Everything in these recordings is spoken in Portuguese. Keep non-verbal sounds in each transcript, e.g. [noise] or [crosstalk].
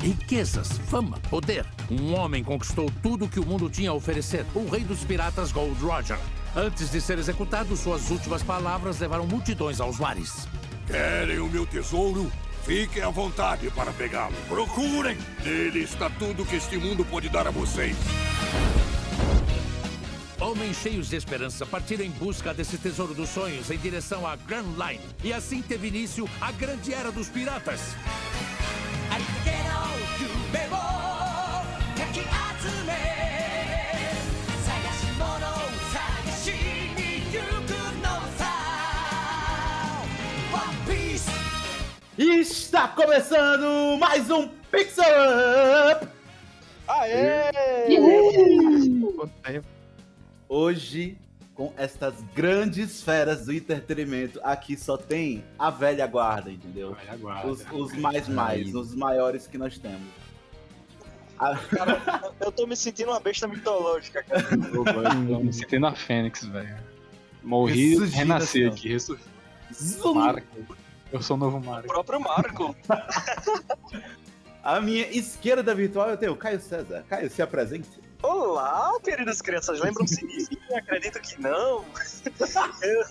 riquezas, fama, poder. Um homem conquistou tudo que o mundo tinha a oferecer. O rei dos piratas Gold Roger. Antes de ser executado, suas últimas palavras levaram multidões aos mares. Querem o meu tesouro? Fiquem à vontade para pegá-lo. Procurem! Nele está tudo que este mundo pode dar a vocês. Homens cheios de esperança partiram em busca desse tesouro dos sonhos em direção à Grand Line. E assim teve início a grande era dos piratas. Está começando mais um Pixel Up! Aê! Hoje, com estas grandes feras do entretenimento, aqui só tem a velha guarda, entendeu? Olha, aguarda. Os, os mais mais, os maiores que nós temos. A- Cara, eu tô me sentindo uma besta mitológica, cara. Tô me sentindo a Fênix, velho. Morri, renasci assim, aqui, ressurgi. Zum! Marco. Eu sou o novo O Marco. próprio Marco. [laughs] A minha esquerda virtual eu tenho o Caio César. Caio, se apresente. Olá, queridas crianças, lembram-se de mim? Acredito que não. [laughs] Eu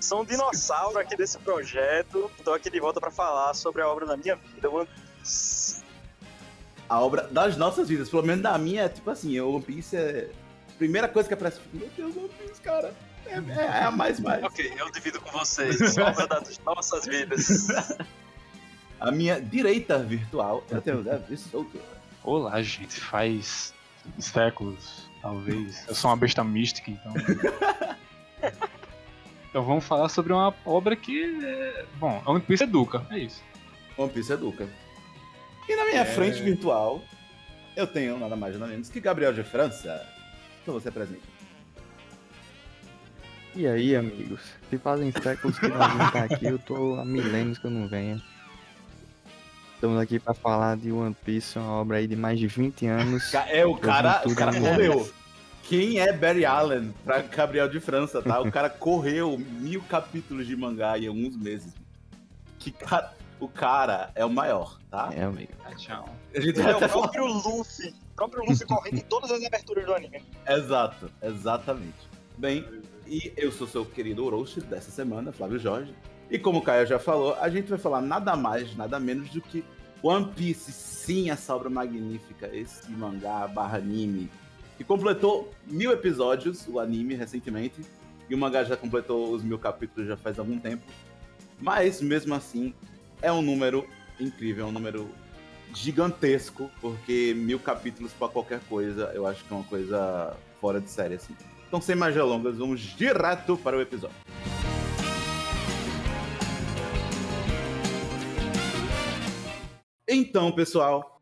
sou um dinossauro aqui desse projeto. Tô aqui de volta pra falar sobre a obra da minha vida. One Piece. A obra das nossas vidas, pelo menos da minha, é tipo assim, o One Piece é. Primeira coisa que aparece, meu Deus, One Piece, cara. É, é- é a mais mais. Ok, eu divido com vocês a obra das nossas vidas. A minha direita virtual, eu tenho o Davi Souto. Olá, gente. Faz séculos, talvez. Eu sou uma besta mística, então. [laughs] então vamos falar sobre uma obra que. É... Bom, a One Piece educa, é isso. One Piece Educa. E na minha É. frente virtual, eu tenho nada mais nada menos que Gabriel de França. Então você presente. E aí, amigos? Se fazem séculos que nós não tá aqui, eu tô há milênios que eu não venho. Estamos aqui pra falar de One Piece, uma obra aí de mais de 20 anos. É, o cara, o cara correu. Quem é Barry Allen pra Gabriel de França, tá? O cara correu mil capítulos de mangá em alguns meses. Que cara, o cara é o maior, tá? É, amigo. Ah, tchau. A gente É vai o próprio Luffy. O próprio Luffy correndo em todas as aberturas do anime. Exato, exatamente. Bem, e eu sou seu querido Orochi dessa semana, Flávio Jorge. E como o Caio já falou, a gente vai falar nada mais, nada menos do que One Piece, sim, essa obra magnífica, esse mangá barra anime, que completou mil episódios, o anime, recentemente, e o mangá já completou os mil capítulos já faz algum tempo. Mas, mesmo assim, é um número incrível, é um número gigantesco, porque mil capítulos pra qualquer coisa, eu acho que é uma coisa fora de série, assim. Então, sem mais delongas, vamos direto para o episódio. Então, pessoal,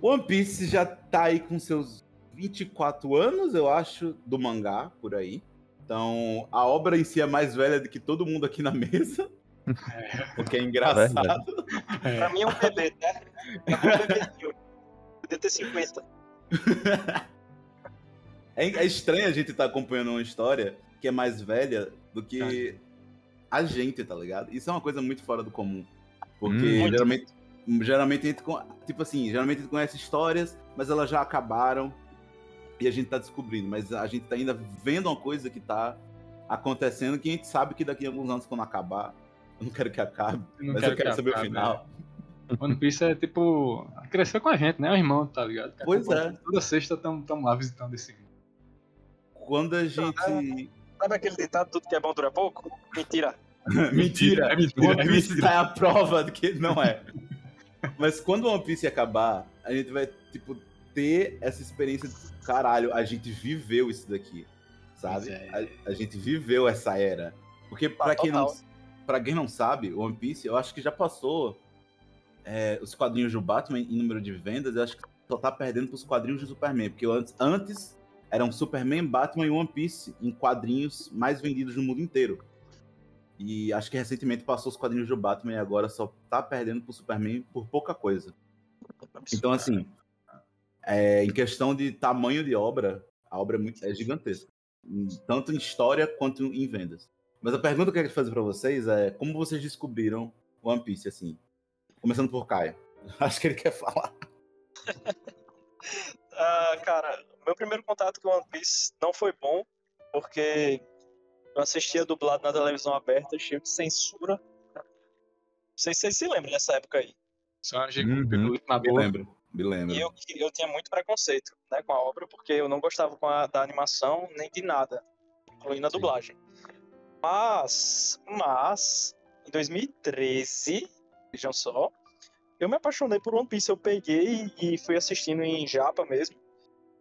One Piece já tá aí com seus 24 anos, eu acho, do mangá, por aí. Então, a obra em si é mais velha do que todo mundo aqui na mesa. O que é engraçado. Pra mim é um bebê, tá? É um bebezinho. Podia ter 50. [laughs] É, é estranho a gente estar acompanhando uma história que é mais velha do que a gente, tá ligado? Isso é uma coisa muito fora do comum. Porque Hum. geralmente, geralmente a gente, tipo assim, geralmente a gente conhece histórias, mas elas já acabaram e a gente tá descobrindo. Mas a gente tá ainda vendo uma coisa que tá acontecendo que a gente sabe que daqui a alguns anos, quando acabar, eu não quero que acabe, Eu mas quero eu quero que saber acabe, o final. One Piece é tipo. Cresceu com a gente, né? O irmão, tá ligado? Pois é. Toda sexta estamos lá visitando esse. Quando a gente. Sabe aquele ditado, tudo que é bom dura pouco? Mentira. [laughs] mentira! É mentira, One é Piece mentira. tá a prova de que não é. Mas quando One Piece acabar, a gente vai, tipo, ter essa experiência de caralho, a gente viveu isso daqui. Sabe? É. A, a gente viveu essa era. Porque pra quem, não, pra quem não sabe, One Piece, eu acho que já passou é, os quadrinhos do Batman em número de vendas, eu acho que só tá perdendo pros quadrinhos do Superman. Porque antes, antes eram Superman, Batman e One Piece em quadrinhos mais vendidos no mundo inteiro. E acho que recentemente passou os quadrinhos do Batman e agora só tá perdendo pro Superman por pouca coisa. Então, assim, é, em questão de tamanho de obra, a obra é, muito, é gigantesca. Tanto em história quanto em vendas. Mas a pergunta que eu quero fazer pra vocês é como vocês descobriram One Piece, assim? Começando por Caio. [laughs] Acho que ele quer falar. [laughs] Ah, cara, meu primeiro contato com One Piece não foi bom, porque eu assistia dublado na televisão aberta, cheio de censura. Não sei se vocês se lembram dessa época aí. Só a gente Uhum. na Me boa. lembro, me lembro. E eu, eu tinha muito preconceito né, com a obra, porque eu não gostava com a, da animação nem de nada, incluindo a Sim. dublagem. Mas, mas, em 2013, vejam só, eu me apaixonei por One Piece. Eu peguei e fui assistindo em Japa mesmo.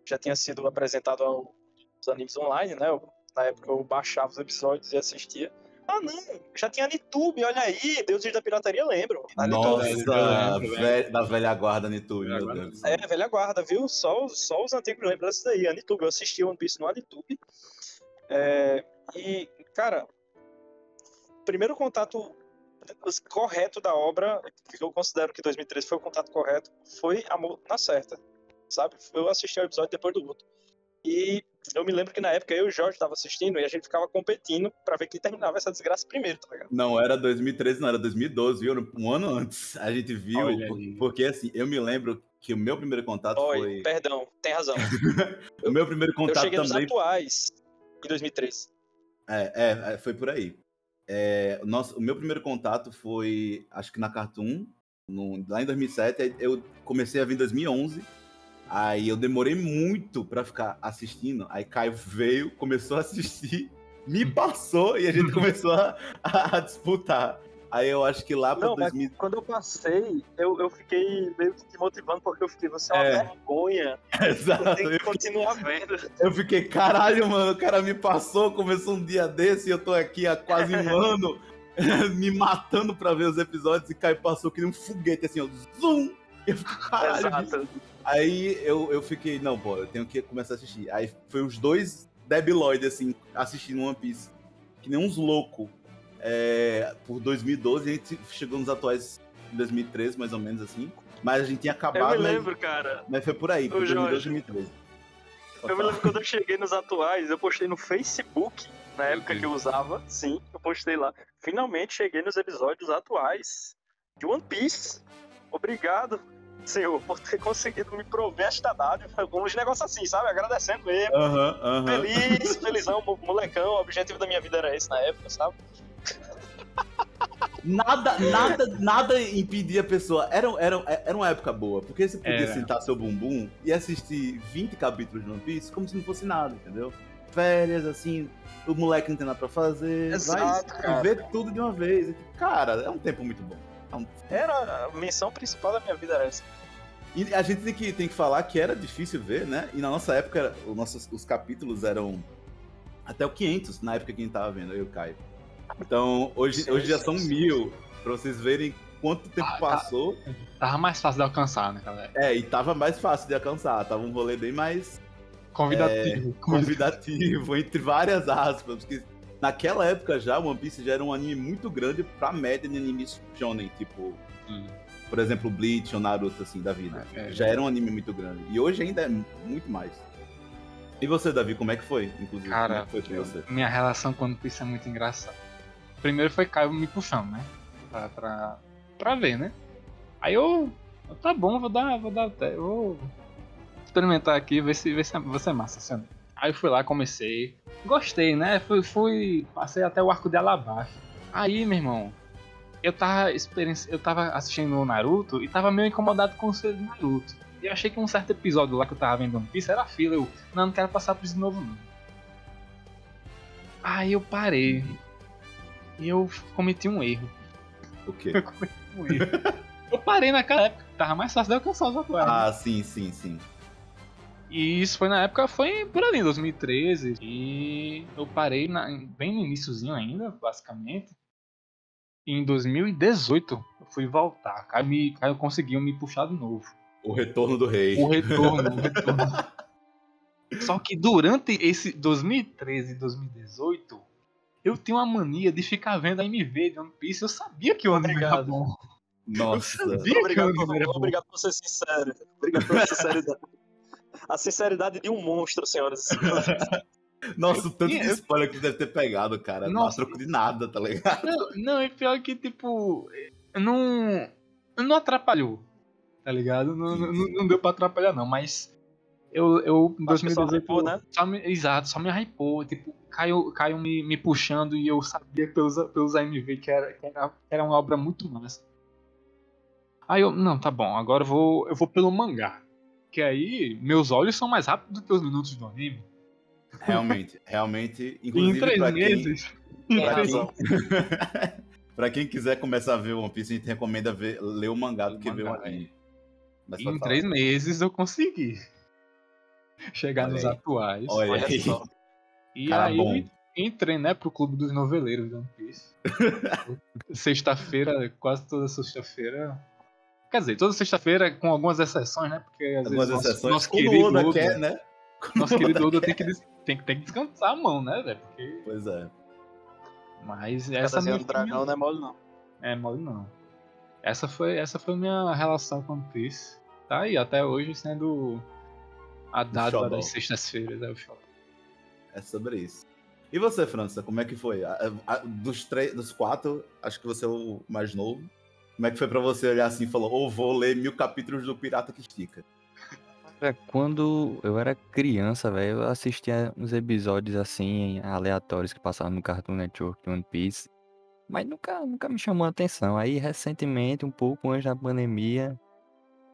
Já tinha sido apresentado aos animes online, né? Eu- na época eu baixava os episódios e assistia. Ah, não, já tinha Nitube, olha aí, Deuses da Pirataria, lembro. A Nossa, lembro, velho. da velha guarda Nitube, Velha meu guarda. Deus. É, velha guarda, viu? Só, os- só os antigos lembram disso daí. Anitube, eu assisti One Piece no Anitube. É, e, cara, o primeiro contato correto da obra, que eu considero que 2013 foi o contato correto, foi Amor na Certa, sabe? Eu assisti ao episódio depois do outro. E eu me lembro que na época eu e o Jorge tava assistindo e a gente ficava competindo pra ver quem terminava essa desgraça primeiro, tá ligado? Não era 2013, não, era 2012, viu? Um ano antes. A gente viu, Olha por- aí. porque assim, eu me lembro que o meu primeiro contato Oi, foi. perdão, tem razão. [laughs] O meu primeiro Eu contato cheguei nos também. atuais em 2013. É, é, é, foi por aí. É, o, nosso, o meu primeiro contato foi, acho que na Cartoon, no- lá em 2007. aí Eu comecei a vir em 2011. Aí eu demorei muito pra ficar assistindo. Aí Caio veio, começou a assistir, [laughs] me passou e a gente [laughs] começou a, a disputar. Aí eu acho que lá pra Não, mas 2000. quando eu passei, eu, eu fiquei meio que te motivando, porque eu fiquei, você é uma É. vergonha. [laughs] Eu Exato. tenho que continuar vendo. Eu fiquei, caralho, mano, o cara me passou, começou um dia desse e eu tô aqui há quase um ano me matando pra ver os episódios e Caio passou que nem um foguete, assim, ó, zoom! Eu caralho. Aí eu, eu fiquei, não, pô, eu tenho que começar a assistir. Aí foi os dois debiloides, assim, assistindo One Piece, que nem uns loucos. É, por 2012, a gente chegou nos atuais em 2013, mais ou menos assim. Mas a gente tinha Eu acabado, me mas- lembro, cara. mas, foi por aí, por Ô, 2012, Jorge. 2013. Eu me lembro quando eu cheguei nos atuais, eu postei no Facebook, na época que eu usava, sim, eu postei lá. Finalmente cheguei nos episódios atuais de One Piece. Obrigado, senhor, por ter conseguido me prover esta dádiva. Uns negócios assim, sabe? Agradecendo aham. Feliz, [laughs] felizão, mo- molecão. O objetivo da minha vida era esse na época, sabe? Nada, nada, nada impedia a pessoa. Era, era, era uma época boa, porque você podia Era. sentar seu bumbum e assistir 20 capítulos de One Piece como se não fosse nada, entendeu? Férias, assim, o moleque não tem nada pra fazer. Exato, vai cara. tudo de uma vez. E, tipo, Cara, é um tempo muito bom. É Era a missão principal da minha vida era essa. E a gente tem que, tem que falar que era difícil ver, né? E na nossa época, os, nossos, os capítulos eram até o 500, na época que a gente tava vendo, eu e o Caio. Então, hoje, Sim, hoje já sim, são sim. mil, pra vocês verem quanto tempo Ah, tá. passou. Tava mais fácil de alcançar, né, galera? É, e tava mais fácil de alcançar, tava um rolê bem mais Convidativo. convidativo, entre várias aspas, porque naquela época já, One Piece já era um anime muito grande pra média de animes shonen, tipo, Hum. por exemplo, Bleach ou Naruto, assim, da vida. É, é. Já era um anime muito grande. E hoje ainda é muito mais. E você, Davi, como é que foi, inclusive? Cara, como é que foi pra você? Minha relação com One Piece é muito engraçada. Primeiro foi Caio me puxando, né? Pra, pra, pra ver, né? Aí eu. Tá bom, vou dar. Vou dar até. Vou experimentar aqui, ver se, ver se é, ver se é massa. assim, né? Aí eu fui lá, comecei. Gostei, né? Fui, fui. Passei até o arco de Alabasta. Aí, meu irmão. Eu tava, experienci... eu tava assistindo o Naruto e tava meio incomodado com o ser do Naruto. E eu achei que um certo episódio lá que eu tava vendo One Piece era fila. Eu, não, não quero passar por isso de novo, não. Aí eu parei. E eu cometi um erro. O quê? [laughs] Eu cometi um erro. eu parei naquela época. Tava mais fácil de alcançar os atuais. né? Ah, sim, sim, sim. E isso foi na época, foi por ali, 2013. E eu parei na- bem no iníciozinho ainda, basicamente. E em 2018 eu fui voltar. Caio, me, Caio conseguiu me puxar de novo. O retorno do rei. O retorno, o retorno. [laughs] Só que durante esse 2013 e 2018, eu tinha uma mania de ficar vendo a MV de One Piece. Eu sabia que o anime era Obrigado. bom. Nossa. Eu sabia que o Obrigado, anime por, era bom. obrigado por ser sincero. Obrigado pela sinceridade. A sinceridade de um monstro, senhoras e senhores. [laughs] Nossa, o tanto de spoiler que deve ter pegado, cara. Não Nossa. troco de nada, tá ligado? Não, não, é pior que, tipo, não, não atrapalhou. tá ligado? Não, não, não deu pra atrapalhar, não, mas eu, eu em Acho que só 2018. hypou, né? só me- exato, só me hypou. Tipo, Caio, Caio me, me puxando e eu sabia pelos, pelos AMV que era, que, era, que era uma obra muito massa. Aí eu, não, tá bom, agora eu vou, eu vou pelo mangá. Que aí meus olhos são mais rápidos do que os minutos do anime. Realmente, realmente. E [laughs] em Inclusive, três pra quem, meses. [laughs] em Tem pra, quem, [laughs] pra quem quiser começar a ver One Piece, a gente recomenda ver, ler o mangá do que ver o mangá, anime. Mas em falar. três meses eu consegui chegar Olha nos aí. atuais. Olha Olha aí. só. E Cara aí bom. eu entrei, né, pro clube dos noveleiros de One Piece. sexta-feira, quase toda sexta-feira. Quer dizer, toda sexta-feira, com algumas exceções, né? Porque às Algumas vezes nosso, exceções. nosso Quando o querido Oda Oda, quer, né? nosso querido Oda tem que, tem, que- tem que descansar a mão, né, velho? Porque... Pois é. Mas Essa essa minha, do dragão não é mole, não. É, mole não. Essa foi, essa foi minha relação com One Piece. Tá aí, até hoje sendo a dádiva xodó. das sextas-feiras, é o show. É sobre isso. E você, França, como é que foi? A- a- dos, três, dos quatro, acho que você é o mais novo. Como é que foi pra você olhar assim e falar, ou vou ler mil capítulos do Pirata que Estica? Cara, quando eu era criança, velho, eu assistia uns episódios assim, aleatórios que passavam no Cartoon Network de One Piece. Mas nunca, nunca me chamou a atenção. Aí, recentemente, um pouco antes da pandemia,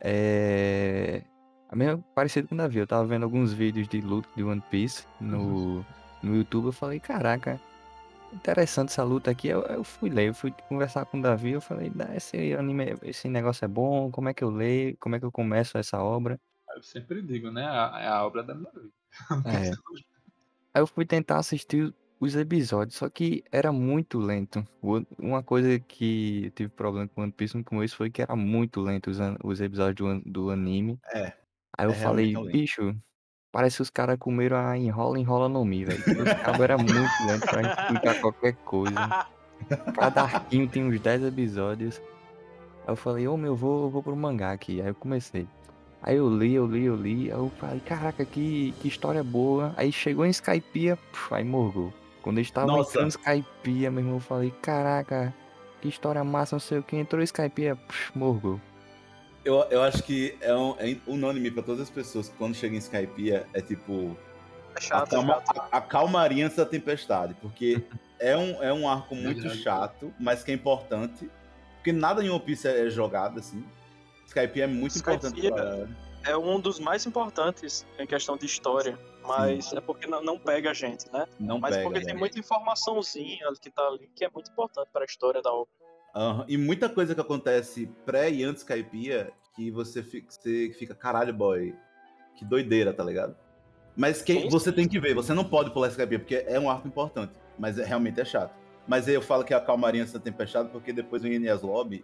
é. A mesma, parecido com o Davi, eu tava vendo alguns vídeos de luta de One Piece no, no YouTube. Eu falei, caraca, interessante essa luta aqui. Eu, eu fui ler, eu fui conversar com o Davi. Eu falei, "Dá, esse anime, esse negócio é bom, como é que eu leio, como é que eu começo essa obra? Eu sempre digo, né? a- É a obra da minha vida. [laughs] É. Aí eu fui tentar assistir os episódios, só que era muito lento. Uma coisa que eu tive problema com One Piece no começo foi que era muito lento os, os episódios do, do anime. É, Aí eu é falei, realmente lento. Parece que os caras comeram a enrola, enrola no mi, velho. Os cabos era muito lento pra explicar qualquer coisa. Cada arquinho tem uns 10 episódios. Aí eu falei, ô meu, vou, vou pro mangá aqui. Aí eu comecei. Aí eu li, eu li, eu li. Aí eu falei, caraca, que, que história boa. Aí chegou em Skypiea, puf, aí morgou. Quando eu estava Nossa. em Skypiea, meu irmão, eu falei, caraca, que história massa, não sei o que. Entrou em Skypiea, puf, morgou. Eu, eu acho que é, um, é unânime pra todas as pessoas que quando chega em Skypiea é tipo É a, chato, calma, chato. a, a calmaria antes da tempestade, porque [laughs] é um, é um arco muito Verdade. chato, mas que é importante, porque nada em One Piece é jogado assim. Skypiea é muito importante Skypiea- pra... É um dos mais importantes em questão de história. Mas é porque não, não pega a gente, né? Não Mas pega. porque né? tem muita informaçãozinha que tá ali que é muito importante para a história da obra. Aham, E muita coisa que acontece pré e antes Skypiea que você fica, você fica, caralho, boy, que doideira, tá ligado? Mas Sim, você tem que ver, você não pode pular Skypiea, porque é um arco importante, mas é, realmente é chato. Mas aí eu falo que é a calmaria antes da tempestade, porque depois vem Enies Lobby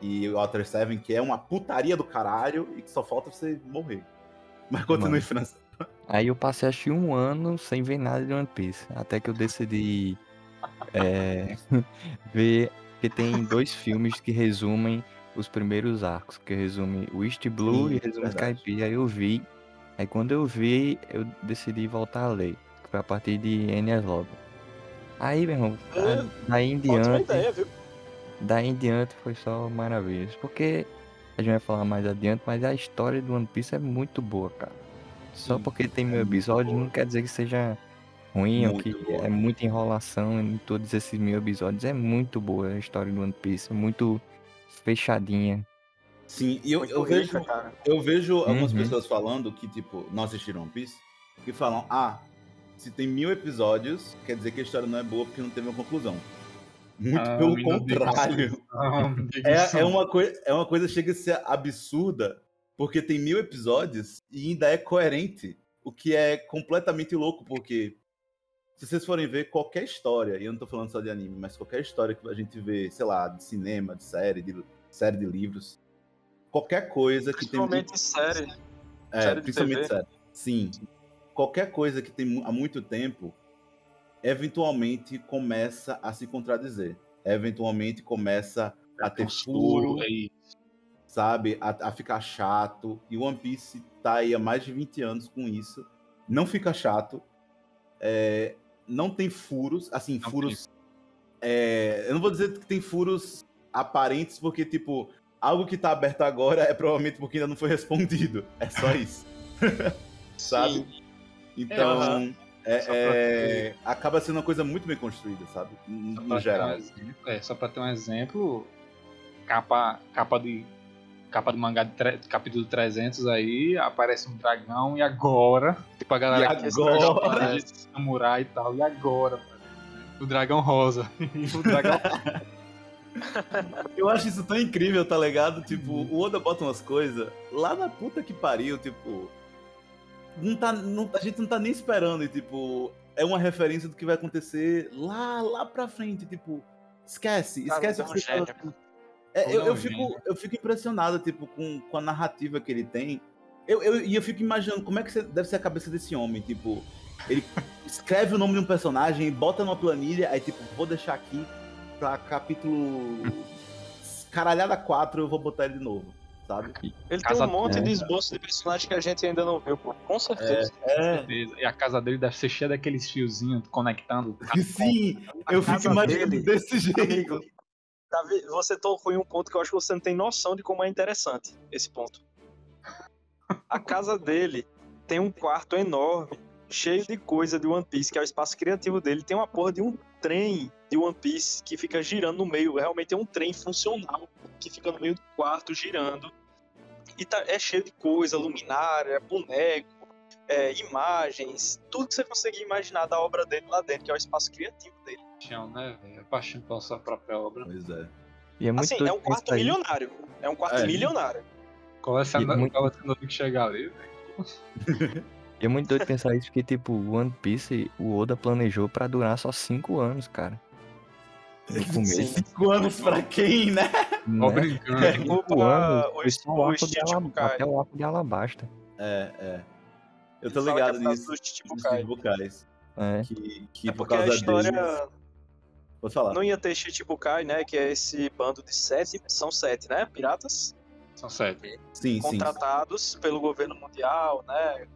e o Outer Seven, que é uma putaria do caralho e que só falta você morrer. Mas continue. França. Aí eu passei acho que um ano sem ver nada de One Piece. Até que eu decidi é, [laughs] ver que tem dois filmes que resumem os primeiros arcos, que resume o East Blue Sim, e resume. Skype. Aí eu vi. Aí quando eu vi, eu decidi voltar a ler. Que foi a partir de Enies Lobby. Aí, meu irmão, É, da- daí em diante. ideia, viu? Daí em diante foi só maravilhas. Porque a gente vai falar mais adiante, mas a história do One Piece é muito boa, cara. Só Sim, porque tem é episódios boa. não quer dizer que seja ruim Muito que boa. é muita enrolação em todos esses mil episódios. É muito boa a história do One Piece, é muito fechadinha. Sim, e eu, eu rica, vejo, cara. eu vejo algumas Uhum. pessoas falando que, tipo, não assistiram One Piece, que falam, ah, se tem mil episódios, quer dizer que a história não é boa porque não teve uma conclusão. Muito Ah, pelo contrário. diga isso [laughs] É, é, uma coi é uma coisa que chega a ser absurda, porque tem mil episódios e ainda é coerente. O que é completamente louco, porque se vocês forem ver qualquer história, e eu não tô falando só de anime, mas qualquer história que a gente vê, sei lá, de cinema, de série, de série de livros, qualquer coisa que tem. Principalmente série. É, série de principalmente TV. série. Sim. Qualquer coisa que tem há muito tempo, eventualmente começa a se contradizer. Eventualmente começa a ter furo, É sabe? A, a ficar chato. E One Piece tá aí há mais de 20 anos com isso. Não fica chato. É, não tem furos. Assim, Não furos. é, eu não vou dizer que tem furos aparentes, porque, tipo, algo que tá aberto agora é provavelmente porque ainda não foi [laughs] respondido. É só isso. [laughs] sabe? Sim. Então, é, pra é, acaba sendo uma coisa muito bem construída, sabe? No, no geral. um exemplo, é, só pra ter um exemplo, capa, capa de capa do mangá de tre- capítulo 300 aí, aparece um dragão e agora, tipo a galera E que agora? de samurai e tal, e agora, mano? o dragão rosa. [laughs] o dragão Eu acho isso tão incrível, tá ligado? Tipo, o Oda bota umas coisas lá na puta que pariu, tipo. Não tá, não- a gente não tá nem esperando, e tipo, é uma referência do que vai acontecer lá, lá pra frente, tipo, esquece, esquece é o que você fala. É, eu, eu, fico, eu fico impressionado, tipo, com, com a narrativa que ele tem. Eu, eu, e eu fico imaginando como é que deve ser a cabeça desse homem, tipo, ele [laughs] escreve o nome de um personagem, bota numa planilha, aí tipo, vou deixar aqui pra capítulo caralhada 4 eu vou botar ele de novo, sabe? Ele Casa- tem um monte é. de esboço de personagem que a gente ainda não viu, pô. Com certeza. É, certeza. E a casa dele deve ser cheia daqueles fiozinhos conectando. [laughs] sim, eu fico imaginando dele, desse jeito. Amigo, [laughs] Davi, você tocou em um ponto que eu acho que você não tem noção de como é interessante esse ponto. A casa dele tem um quarto enorme, cheio de coisa de One Piece, que é o espaço criativo dele. Tem uma porra de um trem de One Piece que fica girando no meio. Realmente é um trem funcional que fica no meio do quarto girando. E tá, é cheio de coisa, luminária, boneco, é, imagens, tudo que você conseguir imaginar da obra dele lá dentro, que é o espaço criativo dele. Paixão, né, velho? Paixão pela sua própria obra. Pois é. E é muito Assim, é um quarto milionário. É um quarto É. milionário. Colecionador, E muito- colecionador que chegar ali, velho. [laughs] E é muito doido pensar isso, porque, tipo, o One Piece, o Oda planejou pra durar só 5 anos, cara. No começo. Sim. Cinco [laughs] anos pra quem, né? Né? Obrigado. É. Cinco anos, o só o o arco de Chichibukai. Alabasta, até o arco de Alabasta. É, é. Eu tô que é ligado por causa nisso. dos Dos Chichibukai. Chichibukais. É. Que, que É por porque a causa história deles. Pode falar. não ia ter Chichibukai, né? Que é esse bando de sete, são sete, né? Piratas São sete. Sim, sim. contratados pelo governo mundial, né?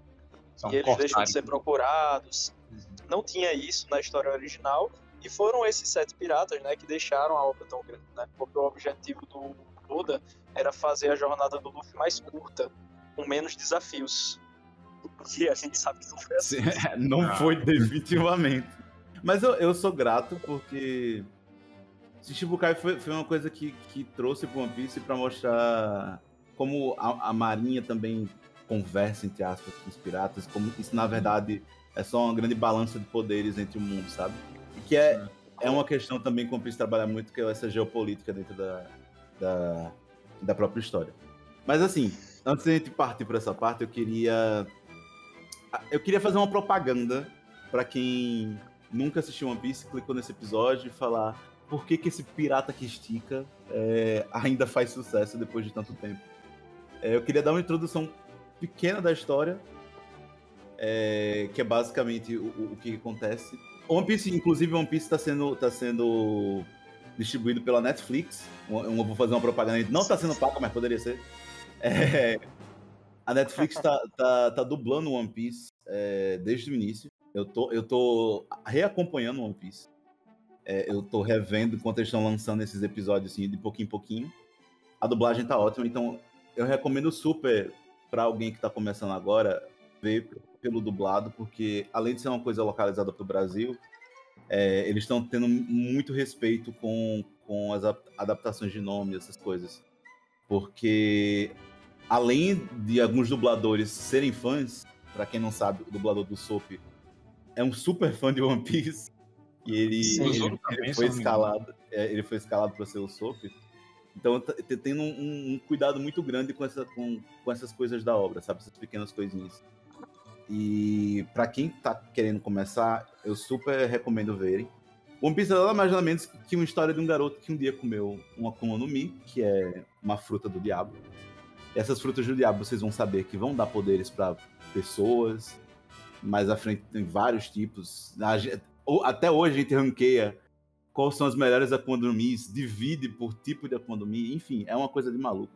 São e eles deixam de cortários. ser procurados. Uhum. Não tinha isso na história original. E foram esses sete piratas, né? Que deixaram a obra tão grande, né? Porque o objetivo do Oda era fazer a jornada do Luffy mais curta, com menos desafios. [laughs] E a gente sabe que não foi assim. Sim, [laughs] Não Ah. foi definitivamente. Mas eu, eu sou grato porque Shichibukai foi, foi uma coisa que, que trouxe pro One Piece pra mostrar como a, a marinha também conversa, entre aspas, com os piratas, como isso na verdade é só uma grande balança de poderes entre o mundo, sabe? E que é, é uma questão também que o One Piece trabalha muito, que é essa geopolítica dentro da, da, da própria história. Mas assim, antes da gente partir por essa parte, eu queria eu queria fazer uma propaganda pra quem nunca assistiu One Piece, clicou nesse episódio e falar por que, que esse pirata que estica é, ainda faz sucesso depois de tanto tempo. É, eu queria dar uma introdução pequena da história, é, que é basicamente o, o- que acontece. One Piece, inclusive, One Piece está sendo, tá sendo distribuído pela Netflix. Eu vou fazer uma propaganda, não está sendo paga, mas poderia ser. É, a Netflix tá, tá, tá dublando One Piece é, desde o início. Eu tô, eu tô reacompanhando One Piece. É, eu tô revendo enquanto eles estão lançando esses episódios assim, de pouquinho em pouquinho. A dublagem tá ótima, então eu recomendo super pra alguém que tá começando agora ver pelo dublado, porque além de ser uma coisa localizada pro Brasil, é, eles estão tendo muito respeito com, com as ap- adaptações de nome, essas coisas. Porque além de alguns dubladores serem fãs, pra quem não sabe, o dublador do Soap é um super fã de One Piece. E ele, Sim. ele- ele foi escalado. é, ele foi escalado para ser o Soap. Então tá t- tendo um, um cuidado muito grande com, essa, com, com essas coisas da obra, sabe? Essas pequenas coisinhas. E pra quem tá querendo começar, eu super recomendo verem. One Piece é nada mais nada menos que uma história de um garoto que um dia comeu uma Akuma no Mi, que é uma fruta do diabo. Essas frutas do diabo vocês vão saber que vão dar poderes para pessoas. Mais à frente tem vários tipos. A gen- ou- Até hoje a gente ranqueia quais são as melhores Akuma no Mis, divide por tipo de Akuma no Mi, enfim, é uma coisa de maluco.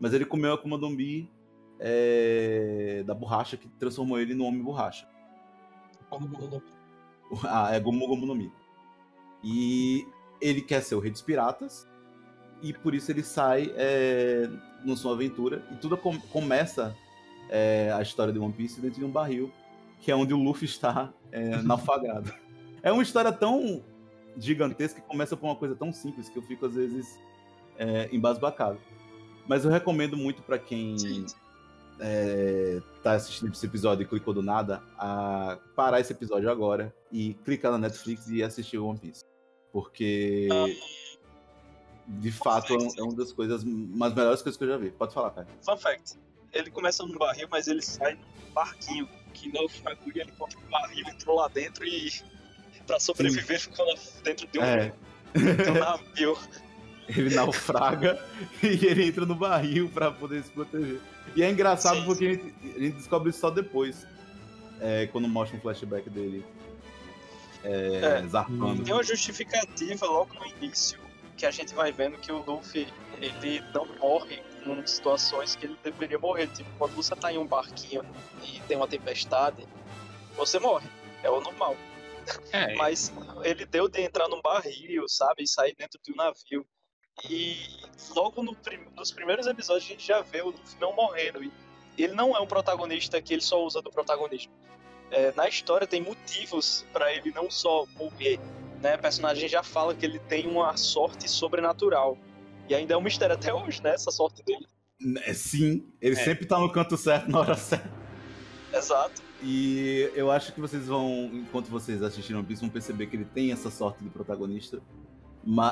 Mas ele comeu a Akuma no Mi é, da borracha que transformou ele no Homem Borracha. Ah, é Gomu Gomu no Mi. E ele quer ser o rei dos piratas. e por isso ele sai é, na sua aventura. E tudo com- começa é, a história de One Piece dentro de um barril, que é onde o Luffy está é, [laughs] naufragado. É uma história tão gigantesca que começa por uma coisa tão simples que eu fico às vezes é, embasbacado. Mas eu recomendo muito pra quem Sim. é, tá assistindo esse episódio e clicou do nada, a parar esse episódio agora e clicar na Netflix e assistir One Piece. Porque, de fato, é, é uma das coisas, umas melhores coisas que eu já vi. Pode falar, cara. Fun fact: ele começa num barril, mas ele sai num barquinho que naufragou e ele bota o barril, entrou lá dentro e, pra sobreviver, ficou lá dentro de um, É, de um navio. [laughs] ele naufraga [laughs] e ele entra no barril pra poder se proteger. E é engraçado Sim, porque a gente, a gente descobre isso só depois. é, quando mostra um flashback dele é, É. zarpando. Tem uma justificativa logo no início, que a gente vai vendo que o Luffy, ele não morre em situações que ele deveria morrer. Tipo, quando você tá em um barquinho e tem uma tempestade, você morre. É o normal. É, [laughs] Mas ele deu de entrar num barril, sabe? E sair dentro de um navio. E logo no prim- nos primeiros episódios a gente já vê o Luffy não morrendo. E ele não é um protagonista que ele só usa do protagonismo. É, na história tem motivos pra ele não só morrer. Né? O personagem já fala que ele tem uma sorte sobrenatural. E ainda é um mistério até hoje, né? Essa sorte dele. É, Sim, ele É. sempre tá no canto certo na hora certa. Exato. E eu acho que vocês vão, enquanto vocês assistiram One Piece, vão perceber que ele tem essa sorte de protagonista,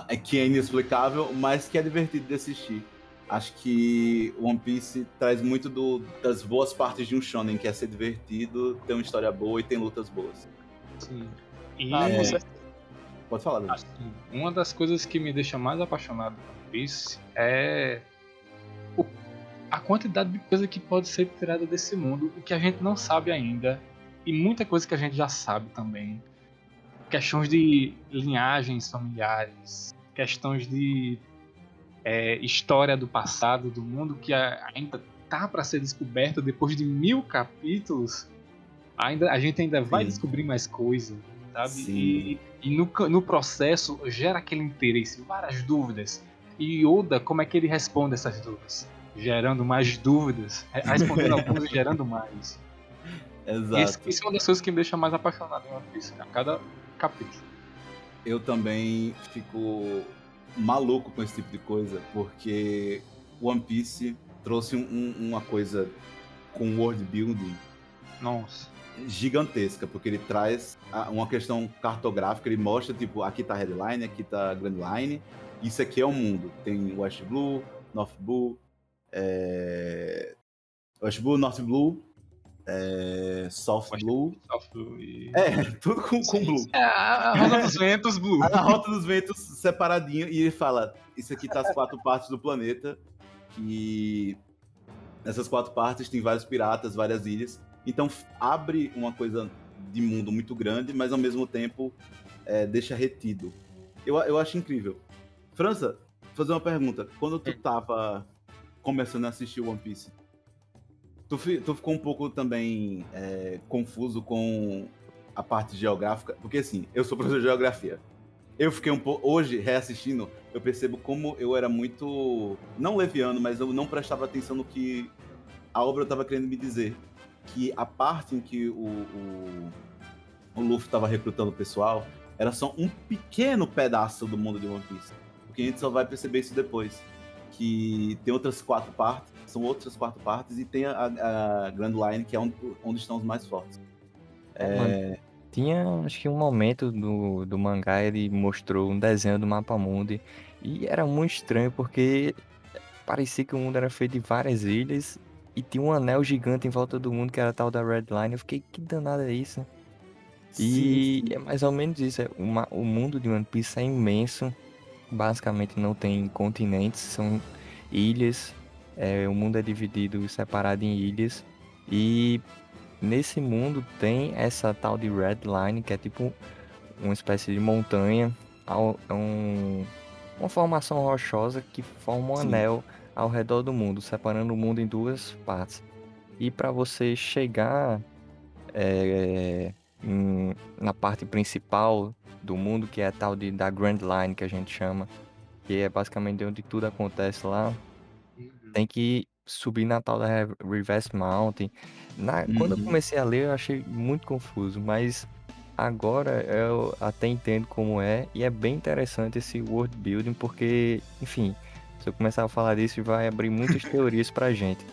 é que é inexplicável, mas que é divertido de assistir. Acho que One Piece traz muito do- das boas partes de um shonen, que é ser divertido, ter uma história boa e tem lutas boas. sim. E Ah, É. Pode falar, Davi. assim, uma das coisas que me deixa mais apaixonado Piece é o- a quantidade de coisa que pode ser tirada desse mundo e que a gente não sabe ainda. E muita coisa que a gente já sabe também. Questões de linhagens familiares, questões de é, história do passado, do mundo que ainda tá para ser descoberta depois de mil capítulos. Ainda, a gente ainda vai Sim. descobrir mais coisa. E, e no, no processo gera aquele interesse, várias dúvidas. E Oda, como é que ele responde essas dúvidas? Gerando mais dúvidas, re- [laughs] respondendo algumas e gerando mais. Exato. isso é uma das coisas que me deixa mais apaixonado em One Piece, a cada capítulo. eu também fico maluco com esse tipo de coisa, porque One Piece trouxe um- um- uma coisa com world building Nossa. gigantesca, porque ele traz a- uma questão cartográfica, ele mostra, tipo, aqui tá Headline, aqui tá Grand Line, isso aqui é o mundo. Tem West Blue, North Blue, é... West Blue, North Blue, é... South West Blue. South Blue e... É, [laughs] tudo com, com Blue. É, a Rosa dos Ventos Blue. A Rota dos Ventos separadinho e ele fala: Isso aqui tá as quatro partes do planeta. Que nessas quatro partes tem vários piratas, várias ilhas. Então abre uma coisa de mundo muito grande, mas ao mesmo tempo é, deixa retido. Eu, eu acho incrível. França, vou fazer uma pergunta. Quando tu tava começando a assistir One Piece, tu, tu ficou um pouco também é, confuso com a parte geográfica? Porque assim, eu sou professor de geografia. Eu fiquei um pouco. Hoje, reassistindo, eu percebo como eu era muito. Não leviano, mas eu não prestava atenção no que a obra estava querendo me dizer. Que a parte em que o, o, o Luffy estava recrutando o pessoal era só um pequeno pedaço do mundo de One Piece. Porque a gente só vai perceber isso depois. Que tem outras quatro partes, são outras quatro partes, e tem a, a Grand Line, que é onde, onde estão os mais fortes. É, Tinha, acho que um momento do, do mangá, ele mostrou um desenho do mapa mundi. E era muito estranho, porque parecia que o mundo era feito de várias ilhas. E tinha um anel gigante em volta do mundo, que era tal da Red Line. Eu fiquei, que danada é isso? E é mais ou menos isso. é, O, ma- o mundo de One Piece é imenso. Basicamente não tem continentes, são ilhas. É, o mundo é dividido, separado em ilhas. E nesse mundo tem essa tal de Red Line, que é tipo uma espécie de montanha, é um- uma formação rochosa que forma um Sim. anel ao redor do mundo, separando o mundo em duas partes. E para você chegar é, em- na parte principal do mundo, que é a tal de, da Grand Line que a gente chama, que é basicamente onde tudo acontece lá, tem que subir na tal da Re- Reverse Mountain. Na- Quando eu Uhum. comecei a ler, eu achei muito confuso, mas agora eu até entendo como é, e é bem interessante esse world building, porque, enfim, se eu começar a falar disso, vai abrir muitas [laughs] teorias pra gente,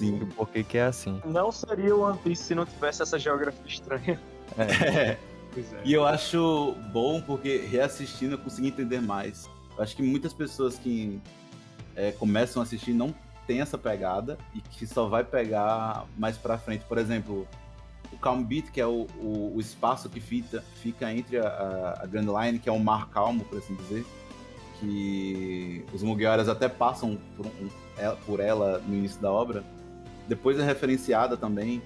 Sim. do porquê que é assim. Não seria o One Piece se não tivesse essa geografia estranha. É. Pois é. E eu acho bom porque reassistindo eu consegui entender mais. Eu acho que muitas pessoas que é, começam a assistir não tem essa pegada e que só vai pegar mais pra frente. Por exemplo, o Calm Beat, que é o, o, o espaço que fica, fica entre a, a, a Grand Line, que é um mar calmo, por assim dizer, que os Mugiwaras até passam por, um- ela- por ela no início da obra. Depois é referenciada também,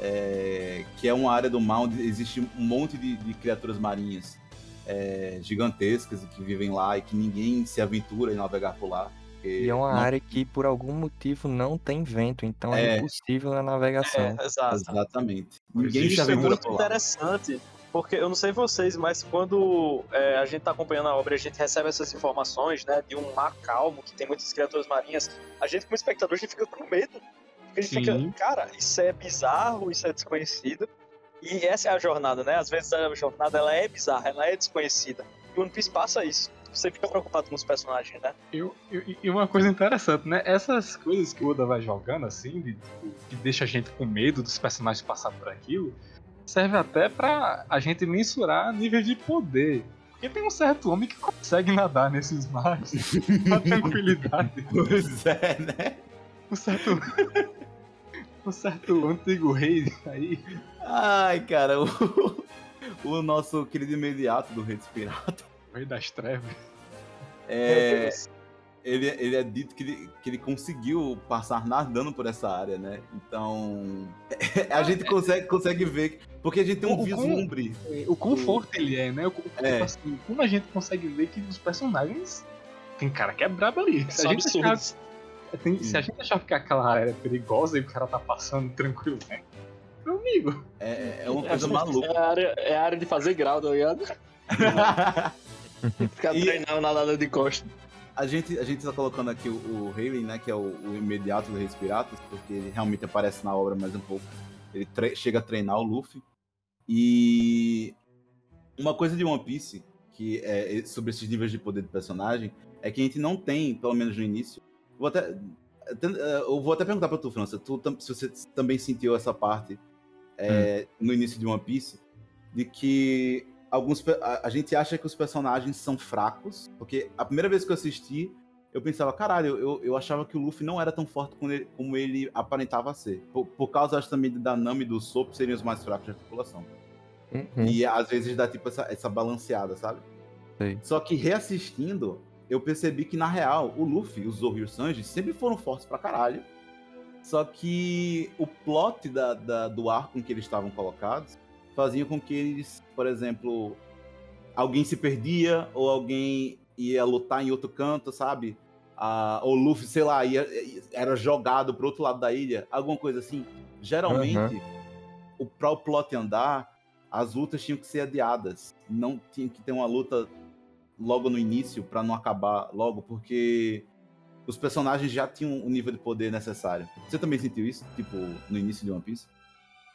é, que é uma área do mar onde existe um monte de, de criaturas marinhas é, gigantescas e que vivem lá e que ninguém se aventura em navegar por lá. E é uma não- área que por algum motivo não tem vento, então é, É. impossível a navegação. É. Exatamente. Por Ninguém isso é muito por lá. interessante, porque eu não sei vocês, mas quando é, a gente tá acompanhando a obra, a gente recebe essas informações, né, de um mar calmo, que tem muitas criaturas marinhas, a gente como espectador, a gente fica com medo. Porque a gente fica, cara, isso é bizarro, isso é desconhecido. E essa é a jornada, né? Às vezes a jornada ela é bizarra, ela é desconhecida. E o One Piece passa isso. Você fica preocupado com os personagens, né? Eu, eu- e uma coisa interessante, né? Essas coisas que o Oda vai jogando, assim, de, tipo, que deixa a gente com medo dos personagens passar por aquilo, serve até pra a gente mensurar nível de poder. Porque tem um certo homem que consegue nadar nesses mares com a [laughs] tranquilidade. Pois é, né? Um certo. Um certo antigo rei aí. Ai, cara, o, o nosso querido imediato do Rei dos Piratas. O rei das trevas. É, ele, ele é dito que ele, que ele conseguiu passar nadando por essa área, né? Então. [laughs] a gente consegue, consegue ver. Porque a gente tem um O- o vislumbre. O conforto ele é, né? O, o- É. tipo assim, como a gente consegue ver que os personagens. Tem cara que é brabo ali. Se a gente achar se a gente achava que aquela área é perigosa e o cara tá passando tranquilo, né? Meu amigo. É, é uma coisa maluca. É a área, é a área de fazer grau, tá ligado? [laughs] Ficar E- treinando nadada de costa. A gente, a gente tá colocando aqui o, o né? Que é o, o imediato do Reis Piratas, porque ele realmente aparece na obra mais um pouco. Ele tre- chega a treinar o Luffy. E uma coisa de One Piece, que é sobre esses níveis de poder do personagem, é que a gente não tem, pelo menos no início. Vou até, eh, eu vou até perguntar pra tu, França, tu, se você também sentiu essa parte é, no início de One Piece, de que alguns a, a gente acha que os personagens são fracos, porque a primeira vez que eu assisti, eu pensava, caralho, eu, eu achava que o Luffy não era tão forte como ele, como ele aparentava ser. Por, por causa, acho, também da Nami e do Sop serem os mais fracos da tripulação. Uhum. E às vezes dá tipo essa, essa balanceada, sabe? Sei. Só que reassistindo, eu percebi que na real, o Luffy, o Zoro e o Sanji sempre foram fortes pra caralho. Só que o plot da, da- do arco em que eles estavam colocados fazia com que eles, por exemplo, alguém se perdia ou alguém ia lutar em outro canto, sabe? Ah, ou o Luffy, sei lá, ia- era jogado pro outro lado da ilha, alguma coisa assim. Geralmente, o, pra o plot andar, as lutas tinham que ser adiadas. Não tinha que ter uma luta logo no início pra não acabar logo, porque os personagens já tinham o nível de poder necessário. Você também sentiu isso, tipo, no início de One Piece?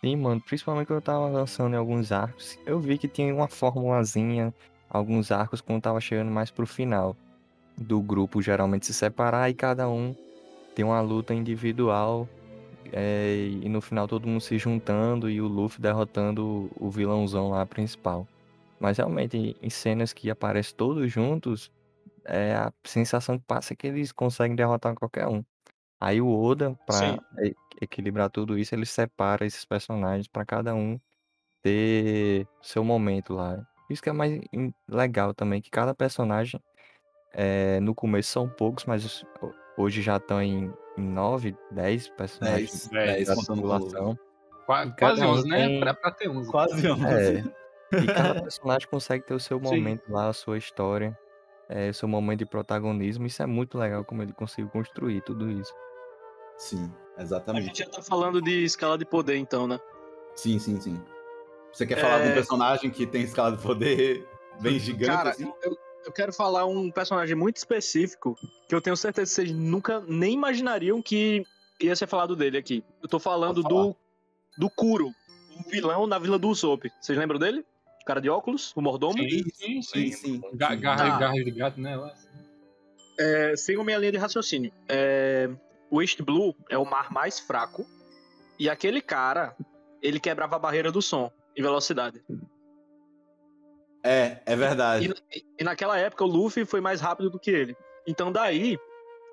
Sim, mano, principalmente quando eu tava lançando em alguns arcos, eu vi que tinha uma formulazinha, alguns arcos quando tava chegando mais pro final do grupo geralmente se separar e cada um tem uma luta individual é, e no final todo mundo se juntando e o Luffy derrotando o vilãozão lá principal. Mas realmente em cenas que aparecem todos juntos, é a sensação que passa é que eles conseguem derrotar qualquer um. Aí o Oda, e- equilibrar tudo isso, ele separa esses personagens pra cada um ter seu momento lá. Isso que é mais legal também, que cada personagem, é, no começo são poucos, mas ho- hoje já estão em, em 9, 10 personagens 10, 10 da contando com o Luffy. tripulação. Qua- E quase cada um 11, né? tem- Pra, pra ter 11. Quase [laughs] 11. É. E cada [laughs] personagem consegue ter o seu Sim. momento lá, a sua história, é, o seu momento de protagonismo. Isso é muito legal como ele conseguiu construir tudo isso. Sim, A exatamente. gente já tá falando de escala de poder, então, né? Sim, sim, sim. Você quer falar de um É. personagem que tem escala de poder bem [laughs] gigante Cara, assim? eu, eu quero falar um personagem muito específico que eu tenho certeza que vocês nunca nem imaginariam que ia ser falado dele aqui. Eu tô falando do do Kuro, o vilão na Vila do Usopp. Vocês lembram dele? O cara de óculos, o mordomo? Sim, sim, Sim, sim. sim. Ga- sim. Garra, Tá. garra de gato, né? É, sigam minha linha de raciocínio. É, o East Blue é o mar mais fraco e aquele cara, ele quebrava a barreira do som e velocidade. É, é verdade. E, e naquela época o Luffy foi mais rápido do que ele. Então daí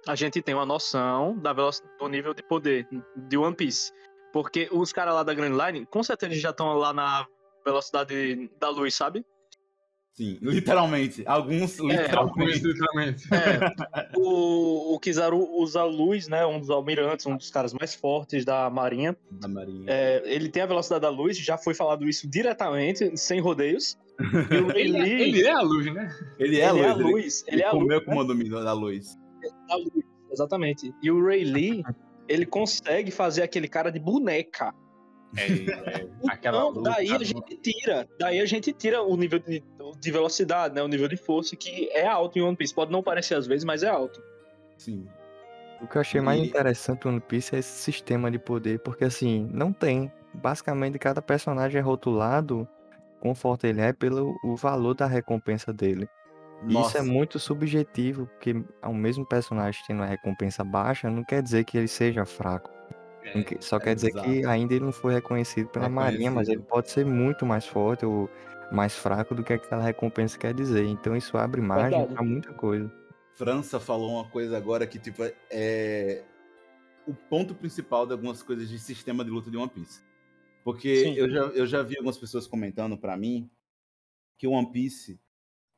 a gente tem uma noção da veloc- do nível de poder de One Piece. Porque os caras lá da Grand Line, com certeza já estão lá na velocidade da luz, sabe? Sim, literalmente. Alguns Alguns, literalmente. literalmente. É, o, o Kizaru usa a luz, né? Um dos almirantes, um dos caras mais fortes da marinha. Da Marinha. É, ele tem a velocidade da luz, já foi falado isso diretamente, sem rodeios. E [laughs] Ele, é- Lee, ele é a luz, né? Ele é a ele luz. é a ele- luz. Ele é a luz. comeu com o domínio da luz. da luz, Exatamente. E o Ray Lee, [laughs] ele consegue fazer aquele cara de boneca. É, aquela Então, daí a gente tira. Daí a gente tira o nível de, de velocidade, né? O nível de força, que é alto em One Piece. Pode não parecer às vezes, mas é alto. Sim. O que eu achei mais interessante no One Piece é esse sistema de poder, porque assim, não tem. Basicamente, cada personagem é rotulado, quão forte ele é, pelo o valor da recompensa dele. E Isso Nossa. é muito subjetivo, porque o mesmo personagem tendo uma recompensa baixa, não quer dizer que ele seja fraco. Que- Só quer dizer exato. que ainda ele não foi reconhecido pela Marinha, mas ele pode ser muito mais forte ou mais fraco do que aquela recompensa quer dizer. Então isso abre margem pra muita coisa. França falou uma coisa agora que, tipo, é o ponto principal de algumas coisas de sistema de luta de One Piece. Porque Sim. eu já, eu já vi algumas pessoas comentando pra mim que o One Piece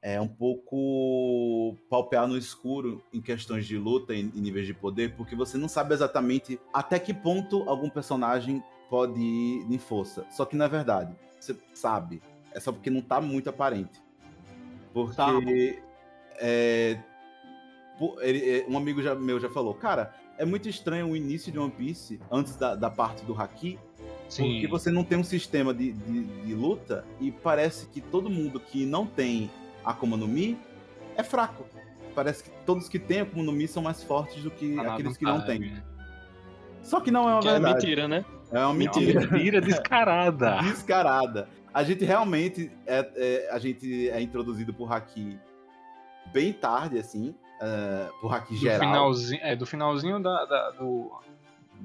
é um pouco palpear no escuro em questões de luta e em níveis de poder, porque você não sabe exatamente até que ponto algum personagem pode ir em força. Só que é verdade. Você sabe. É só porque não tá muito aparente. Porque Tá. é, ele- é, um amigo já- meu já falou, cara, é muito estranho o início de One Piece, antes da, da parte do Haki, Sim. porque você não tem um sistema de, de, de luta e parece que todo mundo que não tem Akuma no Mi é fraco. Parece que todos que têm Akuma no Mi são mais fortes do que na aqueles que não têm. né? Só que não é uma Que é verdade. mentira, né? É uma É uma mentira. mentira descarada. [laughs] descarada. A gente realmente é, é- a gente é introduzido por Haki bem tarde, assim, é, por Haki Do geral. finalzinho, é, do finalzinho da, da- do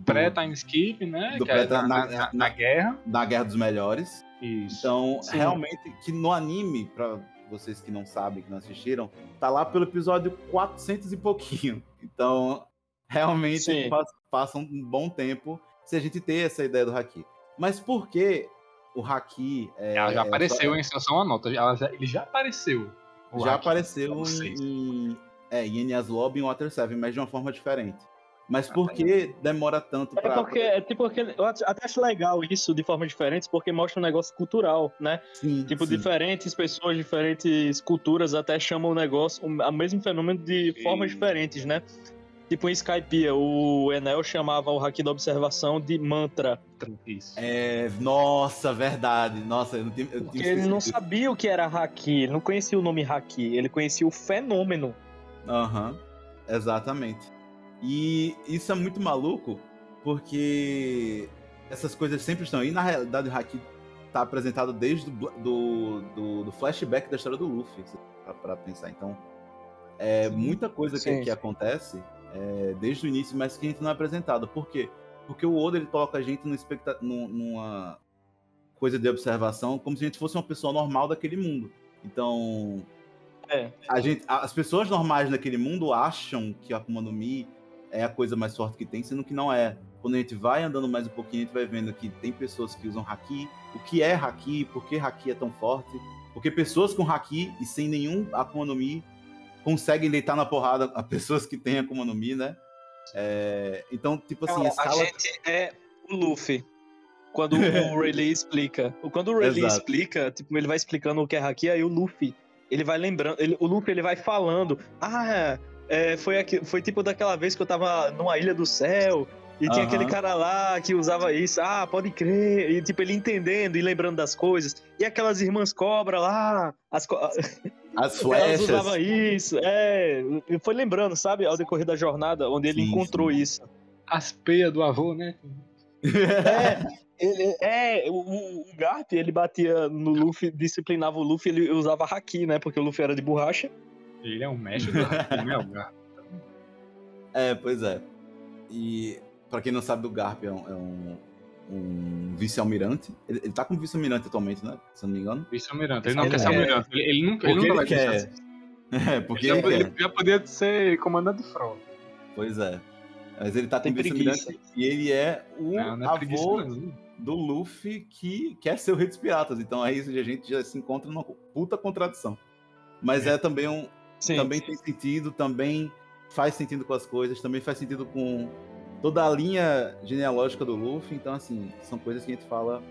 pré-time skip, né? do que é na- na- na na- guerra. na Guerra dos Melhores. Isso. Então, Sim. realmente, que no anime, pra vocês que não sabem, que não assistiram, tá lá pelo episódio 400 e pouquinho. [laughs] Então, realmente, Sim. pa- passa um bom tempo se a gente ter essa ideia do Haki. Mas por que o Haki... É, Ela já é apareceu, só- hein? Só uma nota. Já- ele já apareceu. Já Haki, apareceu em, em, é, em Enias Lobby e em Water 7, mas de uma forma diferente. Mas Ah, por que demora tanto É pra... porque, é tipo porque eu até acho legal isso de formas diferentes, porque mostra um negócio cultural, né? Sim, Tipo, sim. diferentes pessoas, diferentes culturas até chamam o negócio, o o mesmo fenômeno de Sim. formas diferentes, né? Tipo em Skypiea, o Enel chamava o Haki da Observação de mantra. Isso. É, nossa, verdade. Nossa, eu não tinha, eu Porque ele não sabia o que era Haki, ele não conhecia o nome Haki, ele conhecia o fenômeno. Aham, exatamente. E isso é muito maluco, porque essas coisas sempre estão aí. Na realidade, o Haki tá apresentado desde do, do, do, do flashback da história do Luffy, pra pensar. Então, é muita coisa que, Sim, que acontece é, desde o início, mas que a gente não é apresentado. Por quê? Porque o Oda ele coloca a gente no expecta- num- numa coisa de observação como se a gente fosse uma pessoa normal daquele mundo. Então, É. a gente, as pessoas normais daquele mundo acham que a Akuma no Mi é a coisa mais forte que tem, sendo que não é. Quando a gente vai andando mais um pouquinho, a gente vai vendo que tem pessoas que usam Haki, o que é Haki, por que Haki é tão forte, porque pessoas com Haki e sem nenhum Akuma no Mi conseguem deitar na porrada a pessoas que têm Akuma no Mi, né? É, então, tipo assim, a a escala... gente é o Luffy. Quando [laughs] o Rayleigh explica. Quando o Rayleigh Exato. explica, tipo, ele vai explicando o que é Haki, aí o Luffy, ele vai lembrando, ele- o Luffy ele vai falando, ah, é, foi, aqui, foi tipo daquela vez que eu tava numa ilha do céu, e tinha Aham. aquele cara lá que usava isso, ah, pode crer, e tipo, ele entendendo e lembrando das coisas, e aquelas irmãs cobra lá, as co- [laughs] As Elas flechas. usavam isso, é. Foi lembrando, sabe, ao decorrer da jornada, onde ele Sim, encontrou sim. isso. As peias do avô, né? É, ele- é, o, o- o Garp, ele batia no Luffy, disciplinava o Luffy, ele usava haki, né? Porque o Luffy era de borracha. Ele é um mestre do né? o Garp? [laughs] É, pois é. E pra quem não sabe, o Garp é um, é um- um vice-almirante. Ele, ele tá como vice-almirante atualmente, né? Se eu não me engano. Vice-almirante. Ele não Ele quer ser é- almirante. Ele, ele nunca, ele nunca vai quer. ser. [laughs] É, porque Ele, já, ele, já podia ser comandante de frota. Pois é. Mas ele tá como vice-almirante e ele é o Não, não é avô do Luffy que quer ser o rei dos piratas. Então é isso que a gente já se encontra numa puta contradição. Mas é, também um. Sim. Também tem sentido, também faz sentido com as coisas, também faz sentido com toda a linha genealógica do Luffy. Então, assim, são coisas que a gente fala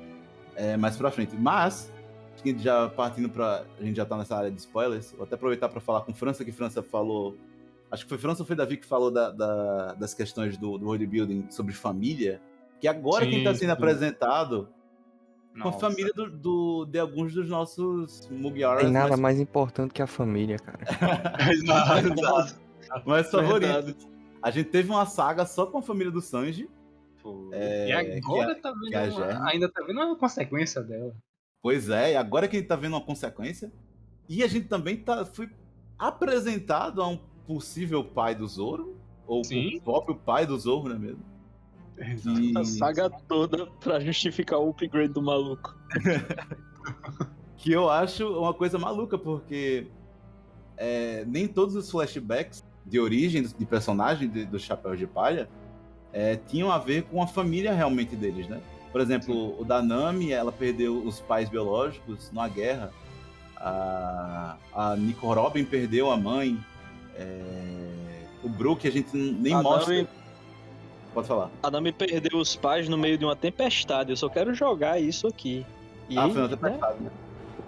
é, mais pra frente. Mas, acho que já partindo pra. A gente já tá nessa área de spoilers, vou até aproveitar pra falar com França, que França falou. Acho que foi França ou foi Davi que falou da- da- das questões do, do world building sobre família. Que agora Sim, quem tá sendo sim. apresentado com a família do, do- de alguns dos nossos Mugiwaras Tem nada mais, mais importante que a família, cara. [laughs] Exato. [laughs] mais favoritos. Verdade. A gente teve uma saga só com a família do Sanji. É, e agora que tá vendo que a uma- ainda tá vendo uma consequência dela. Pois é, e agora que a gente tá vendo uma consequência. E a gente também tá, foi apresentado a um possível pai do Zoro. Ou Sim. o próprio pai do Zoro, não é mesmo? A Que, saga toda pra justificar o upgrade do maluco. [laughs] que eu acho uma coisa maluca, porque é, nem todos os flashbacks de origem de personagem de- do Chapéu de Palha é, tinham a ver com a família realmente deles, né? Por exemplo, o da Nami, ela perdeu os pais biológicos numa guerra. A, a Nico Robin perdeu a mãe. É, o Brook a gente nem A mostra. Nami- Pode falar. A Nami perdeu os pais no meio de uma tempestade. Eu só quero jogar isso aqui. E, ah, foi uma né, tempestade, né?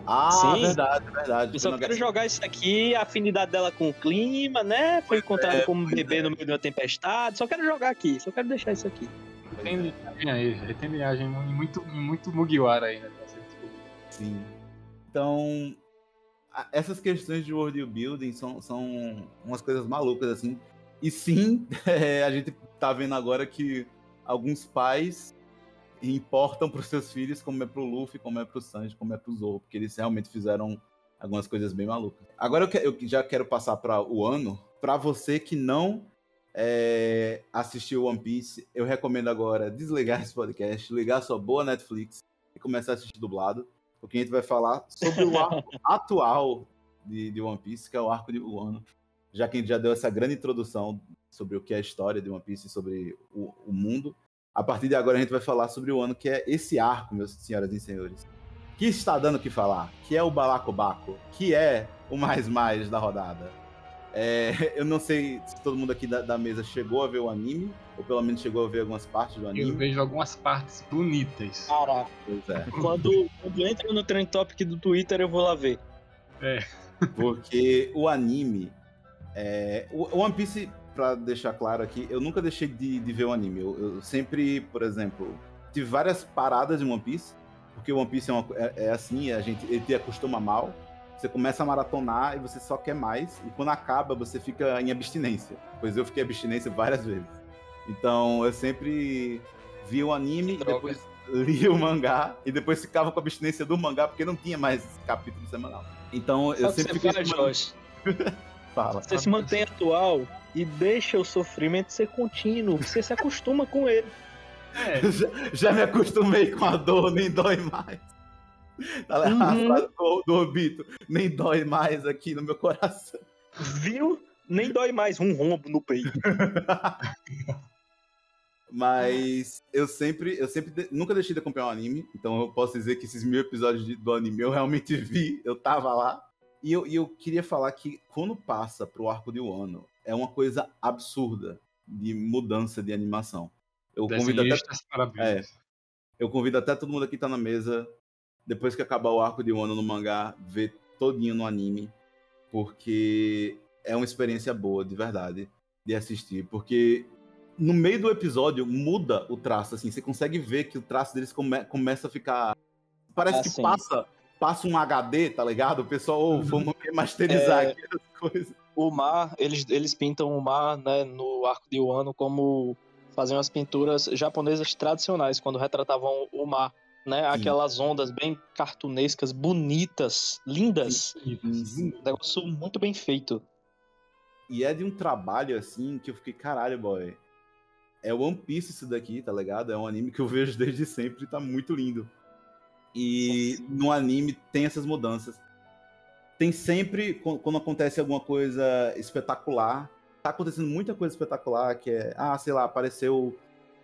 Ah, Sim. verdade, verdade. Eu só quero jogar isso aqui, a afinidade dela com o clima, né? Foi encontrado é, como bebê é. no meio de uma tempestade. Só quero jogar aqui, só quero deixar isso aqui. Tem linhagem aí, tem linhagem muito, muito Mugiwara aí, né? Sim. Então, essas questões de world building são, são umas coisas malucas, assim. E sim, [laughs] é, a gente tá vendo agora que alguns pais importam pros seus filhos como é pro Luffy, como é pro Sanji, como é pro Zoro, porque eles realmente fizeram algumas coisas bem malucas. Agora eu, que- eu já quero passar para o ano. Para você que não é, assistiu One Piece, eu recomendo agora desligar esse podcast, ligar sua boa Netflix e começar a assistir dublado, porque a gente vai falar sobre o arco [laughs] atual de, de One Piece, que é o arco de Wano. Já que a gente já deu essa grande introdução sobre o que é a história de One Piece e sobre o, o mundo, a partir de agora a gente vai falar sobre o ano que é esse arco, meus senhoras e senhores. Que está dando o que falar, que é o Balacobaco, que é o mais mais da rodada. É, eu não sei se todo mundo aqui da, da mesa chegou a ver o anime, ou pelo menos chegou a ver algumas partes do Eu anime. vejo algumas partes bonitas. Caraca. Pois é. [laughs] Quando, quando entra no trend topic do Twitter, eu vou lá ver. Porque o anime. É, o o One Piece, pra deixar claro aqui, eu nunca deixei de, de ver o anime. Eu, eu sempre, por exemplo, tive várias paradas de One Piece. Porque One Piece é, uma é- é assim, a gente ele te acostuma mal. Você começa a maratonar e você só quer mais. E quando acaba, você fica em abstinência. Pois eu fiquei em abstinência várias vezes. Então eu sempre vi o anime e depois [laughs] lia o mangá. E depois ficava com a abstinência do mangá, porque não tinha mais capítulo semanal. Então eu que sempre fiquei. faz? [laughs] Fala. Você se mantém atual e deixa o sofrimento ser contínuo. Você se acostuma com ele. É, [laughs] já, já me acostumei com a dor, nem dói mais. Tá A Uhum. frase do, do Obito, nem dói mais aqui no meu coração. Viu? Nem dói mais um rombo no peito. [laughs] Mas eu sempre, eu sempre de- nunca deixei de acompanhar o anime, então eu posso dizer que esses mil episódios de- do anime eu realmente vi, eu tava lá. E eu, e eu queria falar que quando passa pro arco de Wano, é uma coisa absurda de mudança de animação. Eu convido até desenhistas, parabéns. Eu convido até todo mundo aqui que tá na mesa, depois que acabar o arco de Wano no mangá, ver todinho no anime, porque é uma experiência boa, de verdade, de assistir, porque no meio do episódio muda o traço, assim, você consegue ver que o traço deles come- começa a ficar... Parece Ah, que sim. passa passa um HD, tá ligado? O pessoal, ô, vamos remasterizar É. aqui as coisas. O mar, eles, eles pintam o mar, né, no arco de Wano como faziam as pinturas japonesas tradicionais, quando retratavam o mar, né? Aquelas ondas bem cartunescas, bonitas, lindas. Sim. Um negócio muito bem feito. E é de um trabalho assim que eu fiquei, caralho, boy. É One Piece isso daqui, tá ligado? É um anime que eu vejo desde sempre e tá muito lindo. E no anime tem essas mudanças. Tem sempre, qu- quando acontece alguma coisa espetacular, tá acontecendo muita coisa espetacular, que é, ah, sei lá, apareceu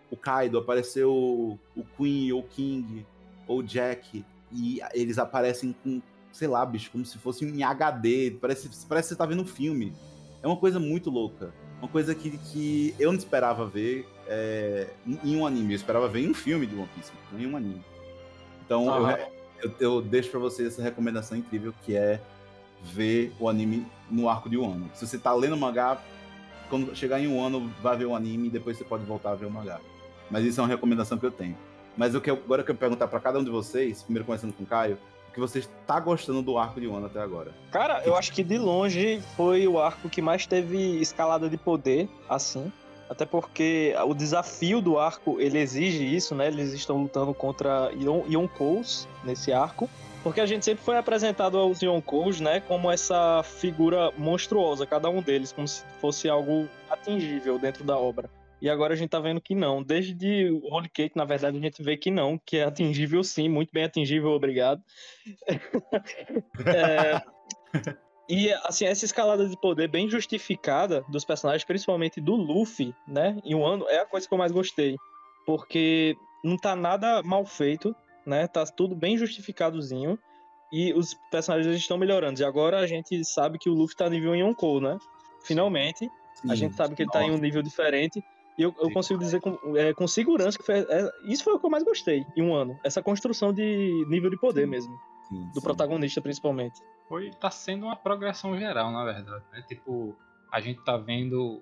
o Kaido, apareceu o Queen ou o King ou o Jack, e eles aparecem com, sei lá, bicho, como se fosse em HD, parece, parece que você tá vendo um filme. É uma coisa muito louca. Uma coisa que, que eu não esperava ver é, em um anime. Eu esperava ver em um filme de One Piece, não em um anime. Então eu, Aham. eu, eu deixo pra vocês essa recomendação incrível que é ver o anime no arco de um ano. Se você tá lendo mangá, quando chegar em um ano, vai ver o anime e depois você pode voltar a ver o mangá. Mas isso é uma recomendação que eu tenho. Mas eu quero, agora eu quero perguntar pra cada um de vocês, primeiro começando com o Caio, o que você está gostando do arco de um ano até agora. Cara, eu acho que de longe foi o arco que mais teve escalada de poder, assim. Até porque o desafio do arco, ele exige isso, né? Eles estão lutando contra Yon- Yonkous nesse arco. Porque a gente sempre foi apresentado aos Yonkous, né? Como essa figura monstruosa, cada um deles, como se fosse algo atingível dentro da obra. E agora a gente tá vendo que não. Desde o Holy Cake, na verdade, a gente vê que não, que é atingível sim, muito bem atingível, obrigado. [laughs] É, e assim, essa escalada de poder bem justificada dos personagens, principalmente do Luffy, né? Em um ano, é a coisa que eu mais gostei. Porque não tá nada mal feito, né? Tá tudo bem justificadozinho. E os personagens estão melhorando. E agora a gente sabe que o Luffy tá nível em Yonkou, né? Finalmente. A gente sabe que ele tá em um nível diferente. E eu, eu Sim. consigo dizer com, é, com segurança que foi, é, isso foi o que eu mais gostei em um ano. Essa construção de nível de poder mesmo. Sim, Do sim. protagonista, principalmente. Foi, tá sendo uma progressão geral, na verdade, né? Tipo, a gente tá vendo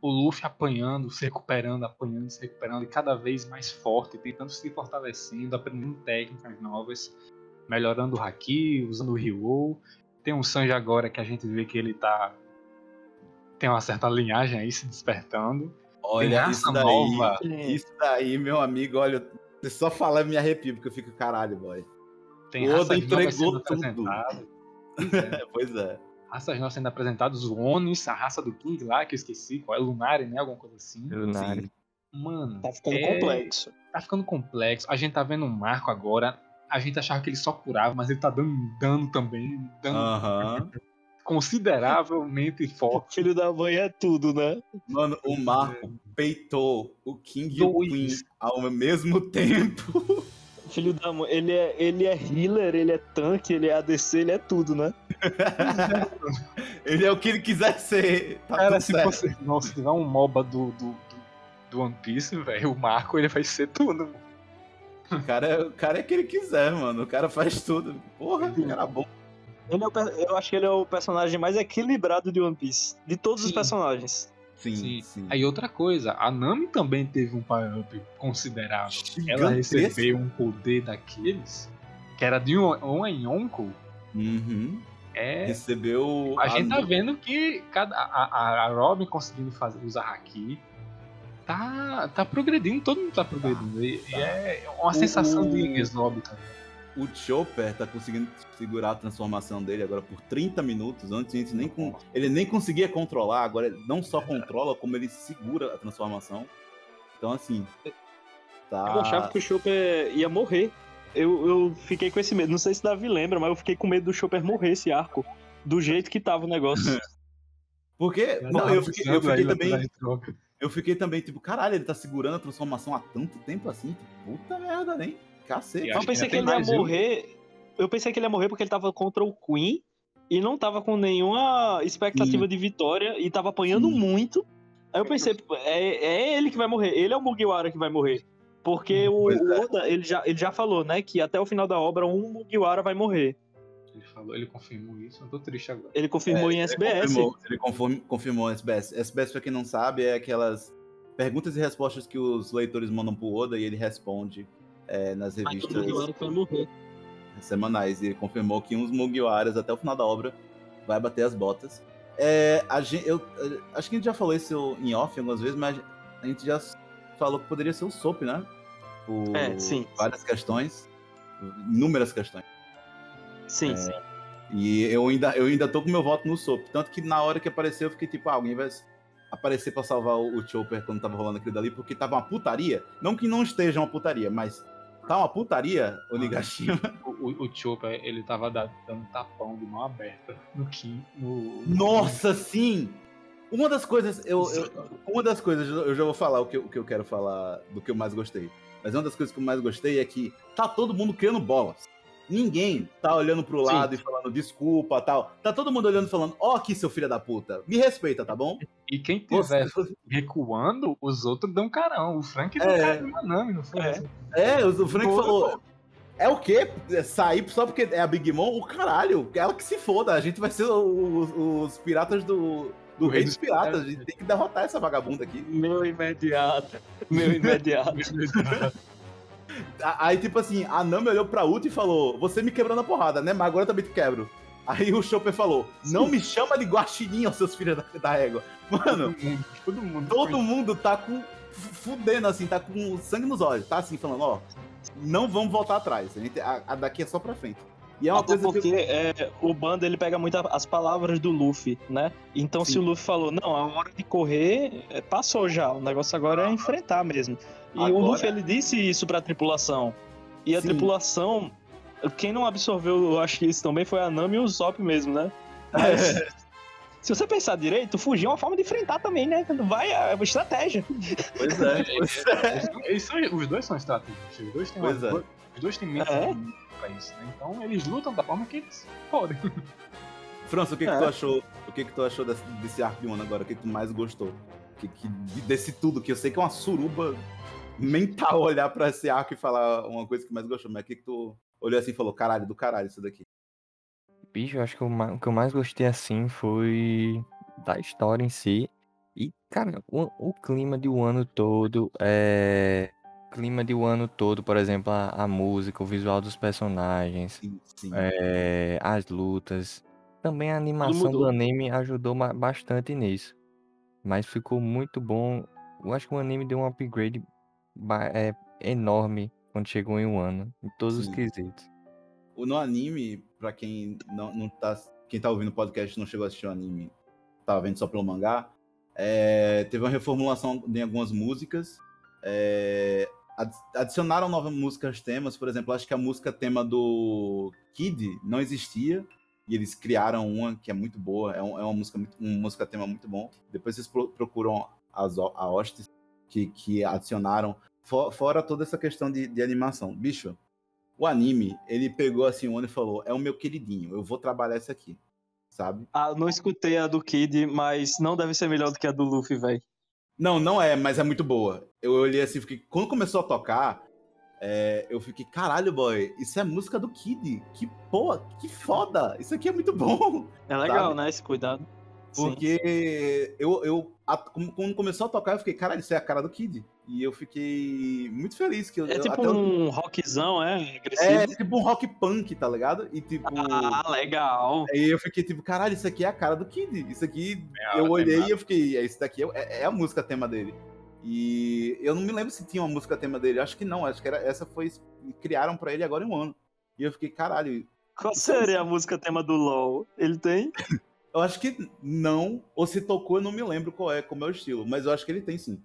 o Luffy apanhando, se recuperando, apanhando, se recuperando, e cada vez mais forte, tentando se fortalecendo, aprendendo técnicas novas, melhorando o Haki, usando o Ryo. Tem um Sanji agora que a gente vê que ele tá. Tem uma certa linhagem aí se despertando. Olha, isso daí, nova. isso daí, meu amigo, olha, você só falar me arrepio, porque eu fico caralho, boy. Tem Oda entregou tudo. Apresentadas. [laughs] pois é. Raças novas sendo apresentadas, os Onis, a raça do King lá, que eu esqueci, qual é Lunari, né? Alguma coisa assim. Lunari. Sim. Mano, Tá ficando é- complexo. tá ficando complexo. A gente tá vendo um Marco agora. A gente achava que ele só curava, mas ele tá dando dano também. Dano Aham. consideravelmente [laughs] forte. Filho da mãe é tudo, né? Mano, o Marco peitou o King e o Dois. Queen ao mesmo tempo. [laughs] Filho da mãe, ele é, ele é healer, ele é tanque, ele é ADC, ele é tudo, né? [laughs] Ele é o que ele quiser ser. Tá Cara, se, certo. fosse, não, se tiver um MOBA do, do, do, do One Piece, velho, o Marco ele vai ser tudo. O cara, é, o cara é que ele quiser, mano. O cara faz tudo. Porra, o cara é bom. Ele é o eu acho que ele é o personagem mais equilibrado de One Piece. De todos os Sim. personagens. Sim, Sim. sim. Aí outra coisa, a Nami também teve um power-up considerável. Ela Gigantesco. recebeu um poder daqueles, que era de um, um Yonko. Uhum. É, Recebeu. A gente tá vendo que cada, a, a, a Robin conseguindo fazer, usar Haki tá, tá progredindo, todo mundo tá progredindo. e, e é uma O- sensação o- de Lobby também. O Chopper tá conseguindo segurar a transformação dele agora por 30 minutos. Antes a gente nem con- ele nem conseguia controlar, agora ele não só controla, como ele segura a transformação. Então, assim. Tá. Eu achava que o Chopper ia morrer. Eu, eu fiquei com esse medo. Não sei se Davi lembra, mas eu fiquei com medo do Chopper morrer esse arco. Do jeito que tava o negócio. [laughs] Porque. Não, Tava eu fiquei, eu fiquei aí também. Eu fiquei também, tipo, caralho, ele tá segurando a transformação há tanto tempo assim. Tipo, puta merda, nem. Cacete. Eu pensei que ele ia um. morrer. Eu pensei que ele ia morrer porque ele tava contra o Queen e não tava com nenhuma expectativa de vitória e tava apanhando Sim. muito. Aí eu pensei, é, é ele que vai morrer, ele é o Mugiwara que vai morrer. Porque o, o é. Oda, ele já, ele já falou, né, que até o final da obra um Mugiwara vai morrer. Ele falou, ele confirmou isso, eu tô triste agora. Ele confirmou em Ele SBS. confirmou, ele conforme- confirmou o SBS. SBS, pra quem não sabe, é aquelas perguntas e respostas que os leitores mandam pro Oda e ele responde é, nas Mas o revistas. Mugiwara que vai morrer. semanais. E ele confirmou que uns Mugiwaras até o final da obra vai bater as botas. É, gente, eu, eu- acho que a gente já falou isso em off algumas vezes, mas a gente já falou que poderia ser o Soap, né? Por É, sim. várias questões, inúmeras questões. Sim, É. sim. E eu ainda, eu ainda tô com meu voto no Soap. Tanto que na hora que apareceu, eu fiquei tipo, ah, alguém vai aparecer pra salvar o, o Chopper quando tava rolando aquilo dali, porque tava uma putaria. Não que não esteja uma putaria, mas tá uma putaria, o Nigashima. [laughs] O, o, o Chopper, ele tava da- dando tapão de mão aberta no Kim. No... Nossa, sim! Uma das coisas, eu, eu- uma das coisas, eu já vou falar o que, eu- o que eu quero falar do que eu mais gostei. Mas uma das coisas que eu mais gostei é que tá todo mundo criando bolas. Ninguém tá olhando pro Sim. lado e falando desculpa tal. Tá todo mundo olhando e falando, ó aqui, seu filho da puta. Me respeita, tá bom? E quem Você- tiver recuando, os outros dão carão. O Frank deu É. carão no Nanami, não foi? É. É, o Frank Boa, falou. É o quê? É Sair só porque é a Big Mom? O caralho, ela que se foda. A gente vai ser os, os piratas do, do rei dos piratas. A gente tem que derrotar essa vagabunda aqui. Meu imediato. Meu imediato. [laughs] Aí, tipo assim, a Nami olhou pra Uta e falou: Você me quebrou na porrada, né? Mas agora eu também te quebro. Aí o Chopper falou: Não me chama de guaxinim, seus filhos da, da régua. Mano, Todo mundo, todo mundo. todo mundo tá com. Fudendo, assim, tá com sangue nos olhos. Tá assim, falando: Ó, não vamos voltar atrás. A, gente, a, a daqui é só pra frente. E é uma Até coisa porque que. é, o bando ele pega muito as palavras do Luffy, né? Então se Sim. o Luffy falou, não, a hora de correr é, passou já, o negócio agora é enfrentar mesmo. E o Agora- Luffy ele disse isso pra tripulação. E a Sim. tripulação, quem não absorveu, eu acho que isso também foi a Nami e o Zop mesmo, né? É. [laughs] Se você pensar direito, fugir é uma forma de enfrentar também, né? Vai, é uma estratégia. Pois é, [laughs] pois é. Eles são- os dois são estratégicos. Os dois têm, uma- Pois é. os dois têm mente É. pra isso, né? Então eles lutam da forma que eles podem. [laughs] França, o que, que É. tu achou? O que, que tu achou desse, desse arco de One agora? O que, que tu mais gostou? Que, que, desse tudo, que eu sei que é uma suruba [laughs] mental olhar pra esse arco e falar uma coisa que mais gostou, mas o que, que tu olhou assim e falou, caralho, do caralho isso daqui. Bicho, eu acho que o, o que eu mais gostei assim foi da história em si. E, cara, o, o clima de o ano todo, é. Clima de o ano todo, por exemplo, a, a música, o visual dos personagens, Sim, sim. é, as lutas. Também a animação do anime ajudou bastante nisso. Mas ficou muito bom. Eu acho que o anime deu um upgrade é, enorme quando chegou em um ano, em todos os Sim. quesitos. O- No anime, pra quem não, não tá. Quem tá ouvindo o podcast e não chegou a assistir o anime, tava vendo só pelo mangá. é, teve uma reformulação em algumas músicas. é, ad- adicionaram novas músicas temas, por exemplo, acho que a música tema do Kid não existia. E eles criaram uma que é muito boa. É, um- é uma música muito, uma música tema muito bom. Depois vocês pro- procuram as, a hostes que, que adicionaram. For- fora toda essa questão de, de animação. Bicho, o anime, ele pegou assim o ano e falou: é o meu queridinho, eu vou trabalhar isso aqui. Sabe? Ah, não escutei a do Kid, mas não deve ser melhor do que a do Luffy, velho. Não, não é, mas é muito boa. Eu olhei assim, fiquei. Quando começou a tocar, é, eu fiquei, caralho, boy, isso é música do Kid. Que porra, que foda! Isso aqui é muito bom. É legal, Sabe? né? Esse cuidado. Sim. Porque eu, eu a- quando começou a tocar, eu fiquei, caralho, isso é a cara do Kid. E eu fiquei muito feliz que eu, É tipo até eu- um rockzão, é? Agressivo. É tipo um rock punk, tá ligado? E tipo. Ah, legal. Aí eu fiquei tipo, caralho, isso aqui é a cara do Kid. Isso aqui. É, eu tem olhei e eu fiquei, é, isso daqui é, é a música tema dele. E eu não me lembro se tinha uma música tema dele. Acho que não, acho que era, essa foi. Criaram pra ele agora em um ano. E eu fiquei, caralho. Qual seria a música tema do LoL? Ele tem? [laughs] Eu acho que não, ou se tocou, eu não me lembro qual é, como é o estilo, mas eu acho que ele tem sim.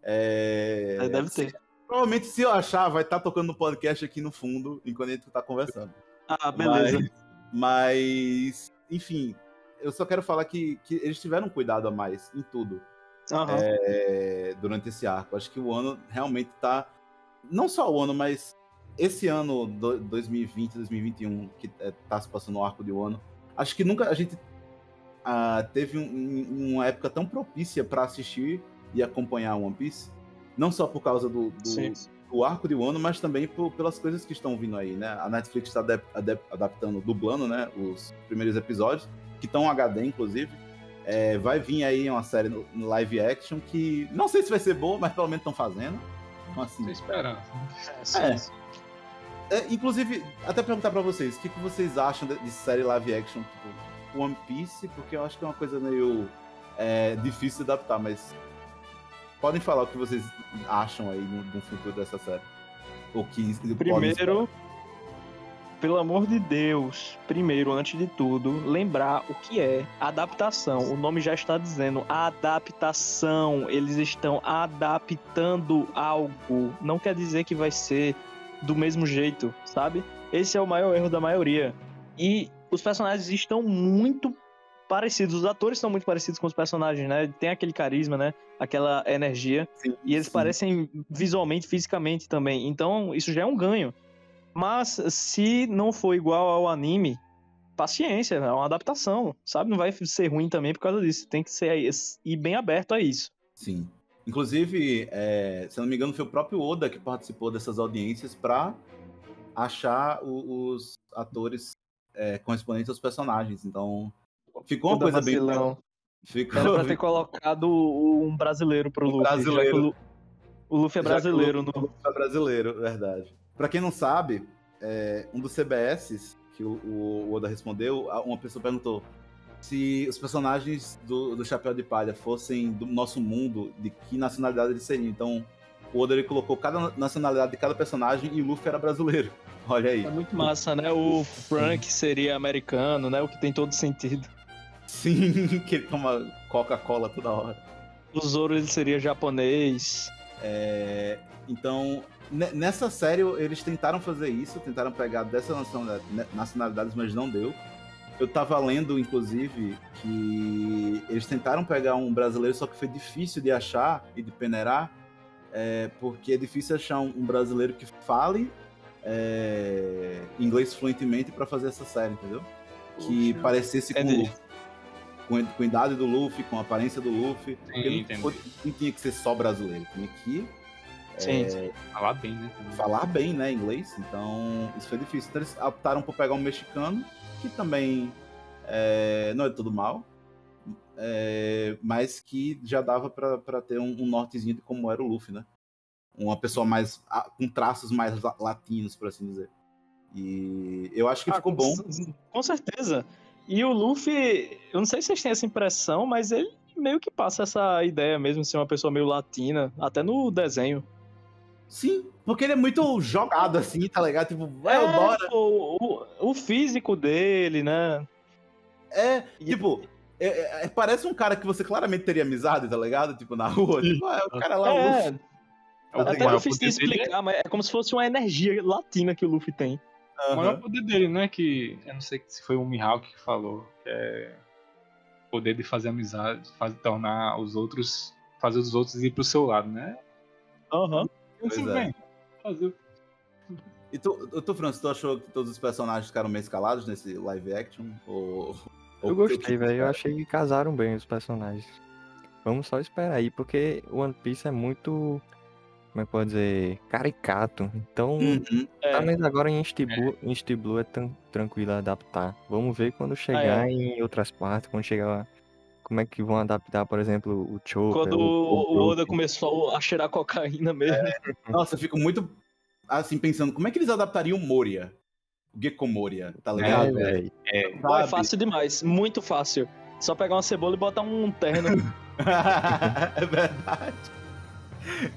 É... É, deve ter. Provavelmente, se eu achar, vai estar tocando no podcast aqui no fundo, enquanto a gente tá conversando. Ah, beleza. Mas, mas, enfim, eu só quero falar que, que eles tiveram cuidado a mais em tudo Aham. é, durante esse arco. Acho que o ano realmente tá. Não só o ano, mas esse ano, do- 2020, 2021, que é, tá se passando o arco de Wano, acho que nunca a gente ah, teve um- um- uma época tão propícia para assistir e acompanhar One Piece. Não só por causa do, do, do arco de Wano, mas também por- pelas coisas que estão vindo aí, né? A Netflix está adap- adap- adaptando, dublando, né? Os primeiros episódios, que estão HD, inclusive. É, vai vir aí uma série no, no live action que não sei se vai ser boa, mas pelo menos estão fazendo. Então, assim, Tô esperando. Sim. É. É, inclusive, até perguntar pra vocês, o que, que vocês acham de, de série live action, tipo, One Piece, porque eu acho que é uma coisa meio é, difícil de adaptar, mas podem falar o que vocês acham aí no, no futuro dessa série. O que Primeiro, pelo amor de Deus, primeiro, antes de tudo, lembrar o que é adaptação. O nome já está dizendo adaptação. Eles estão adaptando algo. Não quer dizer que vai ser do mesmo jeito, sabe? Esse é o maior erro da maioria. E os personagens estão muito parecidos, os atores são muito parecidos com os personagens, né? Tem aquele carisma, né? Aquela energia. Sim, E eles sim. parecem visualmente, fisicamente também. Então, isso já é um ganho. Mas se não for igual ao anime, paciência, é uma adaptação, sabe? Não vai ser ruim também por causa disso. Tem que ser ir bem aberto a isso. Sim. Inclusive, é, se não me engano, foi o próprio Oda que participou dessas audiências pra achar o- os atores é, correspondentes aos personagens. Então, ficou uma coisa bem. vacilão. Ficou, Era pra ter colocado um brasileiro pro Um Luffy. brasileiro. o Lu- O Luffy é Já que o brasileiro Luffy no. é brasileiro, verdade. Pra quem não sabe, é, um dos CBS que o, o Oda respondeu, a- uma pessoa perguntou se os personagens do, do Chapéu de Palha fossem do nosso mundo, de que nacionalidade eles seriam. Então, Oda ele colocou cada nacionalidade de cada personagem e o Luffy era brasileiro. Olha aí. É muito massa, né? O Frank seria americano, né? O que tem todo sentido. Sim, [laughs] que ele toma Coca-Cola toda hora. O Zoro ele seria japonês. É, então, ne- nessa série, eles tentaram fazer isso, tentaram pegar dessa nacionalidade- ne- nacionalidades, mas não deu. Eu tava lendo, inclusive, que eles tentaram pegar um brasileiro, só que foi difícil de achar e de peneirar, é, porque é difícil achar um, um brasileiro que fale é, inglês fluentemente pra fazer essa série, entendeu? Que Poxa. parecesse com, o Entendi. Luffy. Com, com a idade do Luffy, com a aparência do Luffy. porque não, foi- não tinha que ser só brasileiro, tinha que Sim. é, Falar bem, né? também. falar bem, né, inglês. Então, isso foi difícil. Então, eles optaram por pegar um mexicano, que também é, não é tudo mal, é, mas que já dava pra pra ter um, um nortezinho de como era o Luffy, né? Uma pessoa mais. com traços mais la- latinos, por assim dizer. E eu acho que Ah, ficou com- bom. Com certeza. E o Luffy, eu não sei se vocês têm essa impressão, mas ele meio que passa essa ideia mesmo de ser uma pessoa meio latina, até no desenho. Sim, porque ele é muito jogado assim, tá ligado? Tipo, é, bora. pô, o, o físico dele, né? É, E- tipo, é- é- é- parece um cara que você claramente teria amizade, tá ligado? Tipo, na rua. Tipo, ah, é o cara lá, o É, Luffy. É o até maior difícil de poder dele explicar, mas é como se fosse uma energia latina que o Luffy tem. O Aham. maior poder dele, né? Que eu não sei se foi o Mihawk que falou, que é o poder de fazer amizade, fazer, tornar os outros, fazer os outros ir pro seu lado, né? Aham. Pois Tudo é. Fazer. E tu, tu, Francis, tu achou que todos os personagens ficaram meio escalados nesse live action? Ou Eu gostei, velho. Eu achei que casaram bem os personagens. Vamos só esperar aí, porque One Piece é muito. Como é que pode dizer? Caricato. Então, Uhum. É. pelo menos agora em em East Blue é tão tranquilo adaptar. Vamos ver quando chegar Ah, é. em outras partes, quando chegar lá. Como é que vão adaptar, por exemplo, o Chopper. Quando o, o, o Oda começou a cheirar cocaína mesmo. Nossa, eu fico muito assim pensando, como é que eles adaptariam o Moria? O Gecko Moria, tá ligado? É. Pô, é Sabe? fácil demais, muito fácil. Só pegar uma cebola e botar um terno. [laughs] é verdade.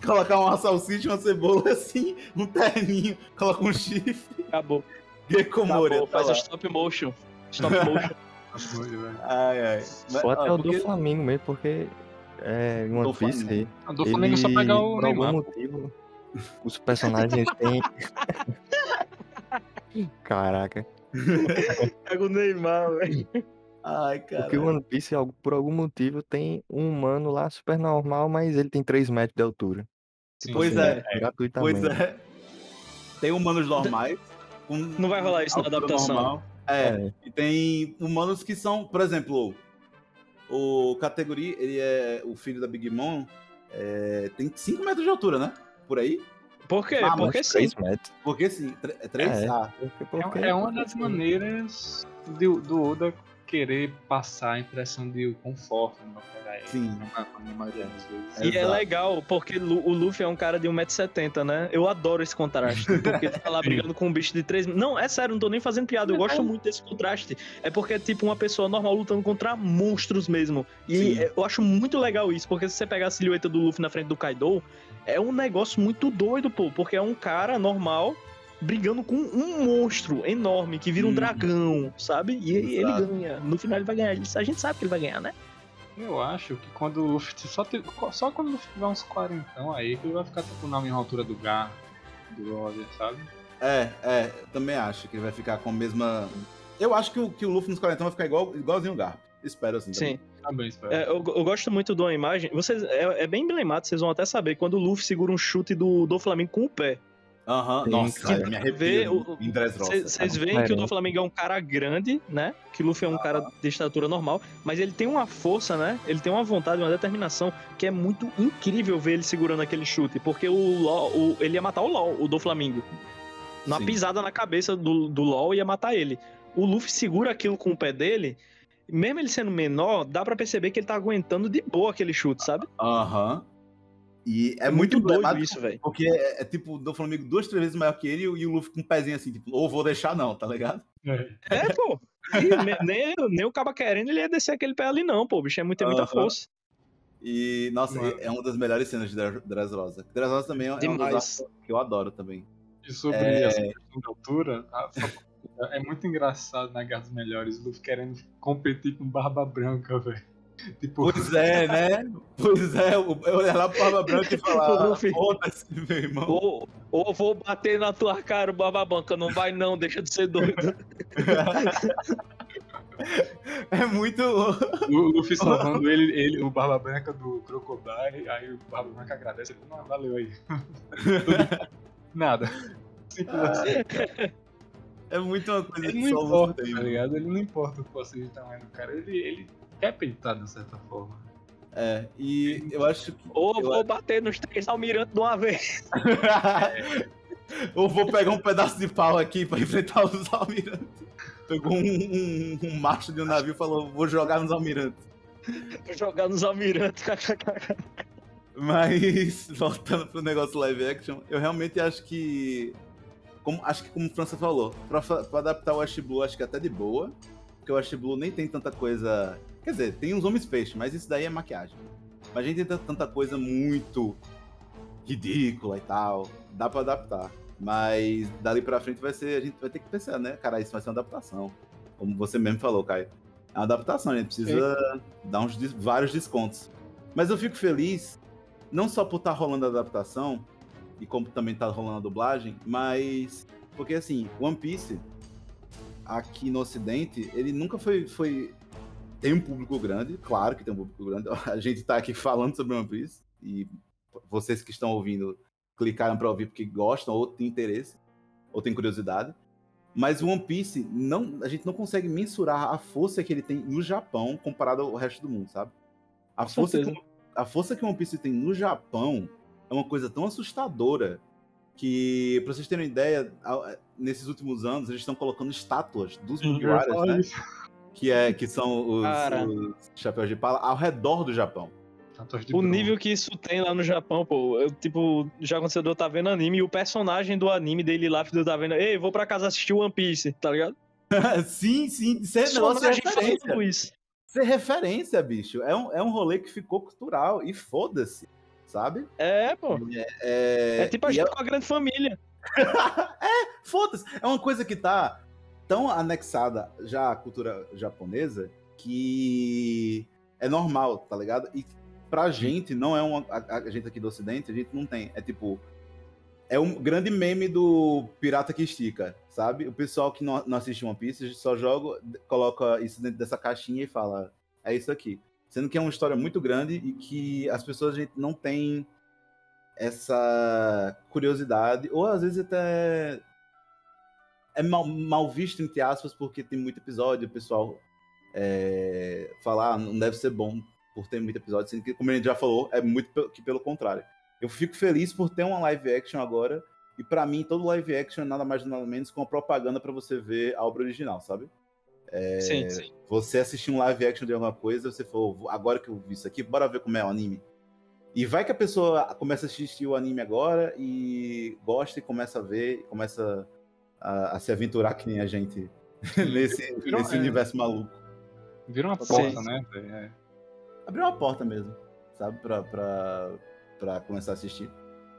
Colocar uma salsicha, uma cebola assim, um terninho, coloca um chifre. Acabou. Gecko Moria. Acabou. Tá Faz lá. o stop motion. Stop motion. [laughs] Ai, ai. Mas, Ou até ó, o do porque- Flamengo mesmo, porque é, One Do Piece, Flamengo. A do Flamengo é só pegar o por algum Neymar. motivo, os personagens têm... [laughs] Caraca. [laughs] Pega o Neymar, velho. Ai, cara. Porque o One Piece, por algum motivo, tem um humano lá super normal, mas ele tem 3 metros de altura. Sim, Pois sim. é. Gratuitamente. Pois é. Tem humanos normais. com Não vai rolar isso na adaptação. normal. É, É. e tem humanos que são, por exemplo, o categoria, ele é o filho da Big Mom, é, tem 5 metros de altura, né? Por aí? Por quê? Ah, Porque sim. 3 metros. Porque sim, 3? É. Ah, Porque, É, porque- é uma das maneiras do, do Oda querer passar a impressão de conforto no Hokage. Sim. Na, na maioria das vezes. E é legal, porque o Luffy é um cara de 1,70m, né? Eu adoro esse contraste. [laughs] Porque ele tá lá brigando com um bicho de 3 Não, é sério, não tô nem fazendo piada. Eu gosto muito desse contraste. É porque é tipo uma pessoa normal lutando contra monstros mesmo. E Sim. é- eu acho muito legal isso, porque se você pegar a silhueta do Luffy na frente do Kaido, é um negócio muito doido, pô. Porque é um cara normal brigando com um monstro enorme que vira um Uhum. dragão, sabe? E ele Exato. ganha. No final ele vai ganhar. A gente sabe que ele vai ganhar, né? Eu acho que quando o Luffy. Só, te- só quando o Luffy tiver uns 40 aí que ele vai ficar tipo na mesma altura do Gar, do Roger, sabe? É, é, eu também acho que ele vai ficar com a mesma. Eu acho que o, que o Luffy nos 40 vai ficar igual, igualzinho o Garp. Espero assim. também. Sim. Também espero. É, eu, eu gosto muito de uma imagem. Vocês, é, é bem emblemático, vocês vão até saber. Quando o Luffy segura um chute do, do Flamengo com o pé. Aham, Sim, nossa, cara. me arrepio. Vocês veem que o do Flamengo é um cara grande, né? Que o Luffy é um cara de estatura normal. Mas ele tem uma força, né? Ele tem uma vontade, uma determinação que é muito incrível ver ele segurando aquele chute. Porque o LOL, o- ele ia matar o LOL, o do Flamengo. Uma Sim. pisada na cabeça do, do LOL ia matar ele. O Luffy segura aquilo com o pé dele. Mesmo ele sendo menor, dá pra perceber que ele tá aguentando de boa aquele chute, sabe? Aham. E é, É muito, muito doido isso, velho. Porque é, é tipo o do Flamengo duas, três vezes maior que ele e o Luffy com um pezinho assim, tipo, ou vou deixar não, tá ligado? É, pô. E ne- [laughs] nem, nem o caba querendo, ele ia descer aquele pé ali, não, pô. O bicho é muito, tem muita força. E, nossa, Mano. é uma das melhores cenas de Dre- Dressrosa. Dressrosa também é um Demais. desafio que eu adoro também. E sobre É. essa questão da altura, a- só- é muito engraçado na Guerra dos Melhores, o Luffy querendo competir com Barba Branca, velho. Tipo, Pois é, né? Pois é, eu olhar lá pro Barba Branca e falar, [laughs] foda-se, meu irmão. Ou, ou vou bater na tua cara, Baba Banca. Não vai não, deixa de ser doido. [laughs] É muito. o Luffy salvando ele, ele, o Barba Branca do Crocodile, aí o Barba Branca agradece, ele, não, valeu aí. [laughs] Nada. Simples assim. É muito uma coisa Ele que não só importa, tá ligado? Ele não importa o que fosse de tamanho do cara, ele, ele quer peitar de certa forma. É, e eu acho que. Ou eu vou bater nos três almirantes de uma vez. [laughs] Ou vou pegar um pedaço de pau aqui pra enfrentar os almirantes. Pegou um, um, um macho de um navio e falou: vou jogar nos almirantes. Vou jogar nos almirantes. [laughs] Mas, [laughs] voltando pro negócio live action, eu realmente acho que. Como, acho que como o França falou, pra, pra adaptar o Ash Blue, acho que é até de boa. Porque o Ash Blue nem tem tanta coisa. Quer dizer, tem uns homens peixes, mas isso daí é maquiagem. Mas a gente tem tanta coisa muito ridícula e tal. Dá pra adaptar. Mas dali pra frente vai ser. A gente vai ter que pensar, né? Cara, isso vai ser uma adaptação. Como você mesmo falou, Caio. É uma adaptação, a gente precisa dar uns vários descontos. Mas eu fico feliz, não só por estar rolando a adaptação, e como também tá rolando a dublagem, mas. Porque assim, One Piece, aqui no Ocidente, ele nunca foi. foi... Tem um público grande, claro que tem um público grande. [laughs] A gente tá aqui falando sobre One Piece, e vocês que estão ouvindo clicaram para ouvir porque gostam, ou têm interesse, ou têm curiosidade. Mas o One Piece, não, a gente não consegue mensurar a força que ele tem no Japão comparado ao resto do mundo, sabe? A Com força, que, a força que o One Piece tem no Japão é uma coisa tão assustadora que, pra vocês terem uma ideia, nesses últimos anos eles estão colocando estátuas dos Mugiwaras, Olha né? Que, é, que são os, os chapéus de pala, ao redor do Japão. O nível que isso tem lá no Japão, pô. Eu, tipo, já aconteceu de eu estar vendo anime e o personagem do anime dele lá, eu tá vendo. Ei, vou pra casa assistir One Piece, tá ligado? [laughs] sim, sim, isso é negócio Personagem referência. isso. Isso é referência, bicho. É um, é um rolê que ficou cultural e foda-se, sabe? É, pô. É, É, tipo a gente com a grande família. [laughs] Foda-se. É uma coisa que tá tão anexada já à cultura japonesa que é normal, tá ligado? E pra gente, não é uma. A, a gente aqui do Ocidente, a gente não tem. É tipo. É um grande meme do pirata que estica, sabe? O pessoal que não, não assiste One Piece só joga, coloca isso dentro dessa caixinha e fala: é isso aqui. Sendo que é uma história muito grande e que as pessoas a gente não tem essa curiosidade, ou às vezes até é mal, mal visto, entre aspas, porque tem muito episódio, o pessoal é, fala, ah, não deve ser bom por ter muito episódio, sendo que, como a gente já falou, é muito que pelo contrário. Eu fico feliz por ter uma live action agora, e pra mim, todo live action é nada mais nada menos que uma propaganda pra você ver a obra original, sabe? É, Sim, sim. Você assistir um live action de alguma coisa, você falou, agora que eu vi isso aqui, bora ver como é o anime. E vai que a pessoa começa a assistir o anime agora e gosta e começa a ver, começa a, a se aventurar que nem a gente [laughs] nesse, Virou- nesse é. universo maluco. Vira uma Sim. porta, né? velho? É. Abriu uma porta mesmo, sabe? Pra, pra, pra começar a assistir.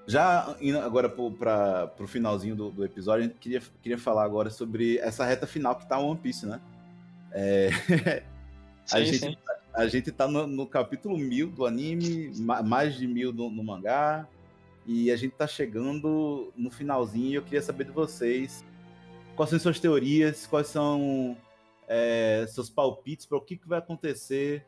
Já indo agora pro, pra, pro finalzinho do, do episódio, a gente queria, queria falar agora sobre essa reta final que tá One Piece, né? É, [laughs] a, Sim, gente, sim. a gente tá no, no capítulo mil do anime, ma- mais de mil no, no mangá, e a gente tá chegando no finalzinho e eu queria saber de vocês quais são suas teorias, quais são é, seus palpites para o que, que vai acontecer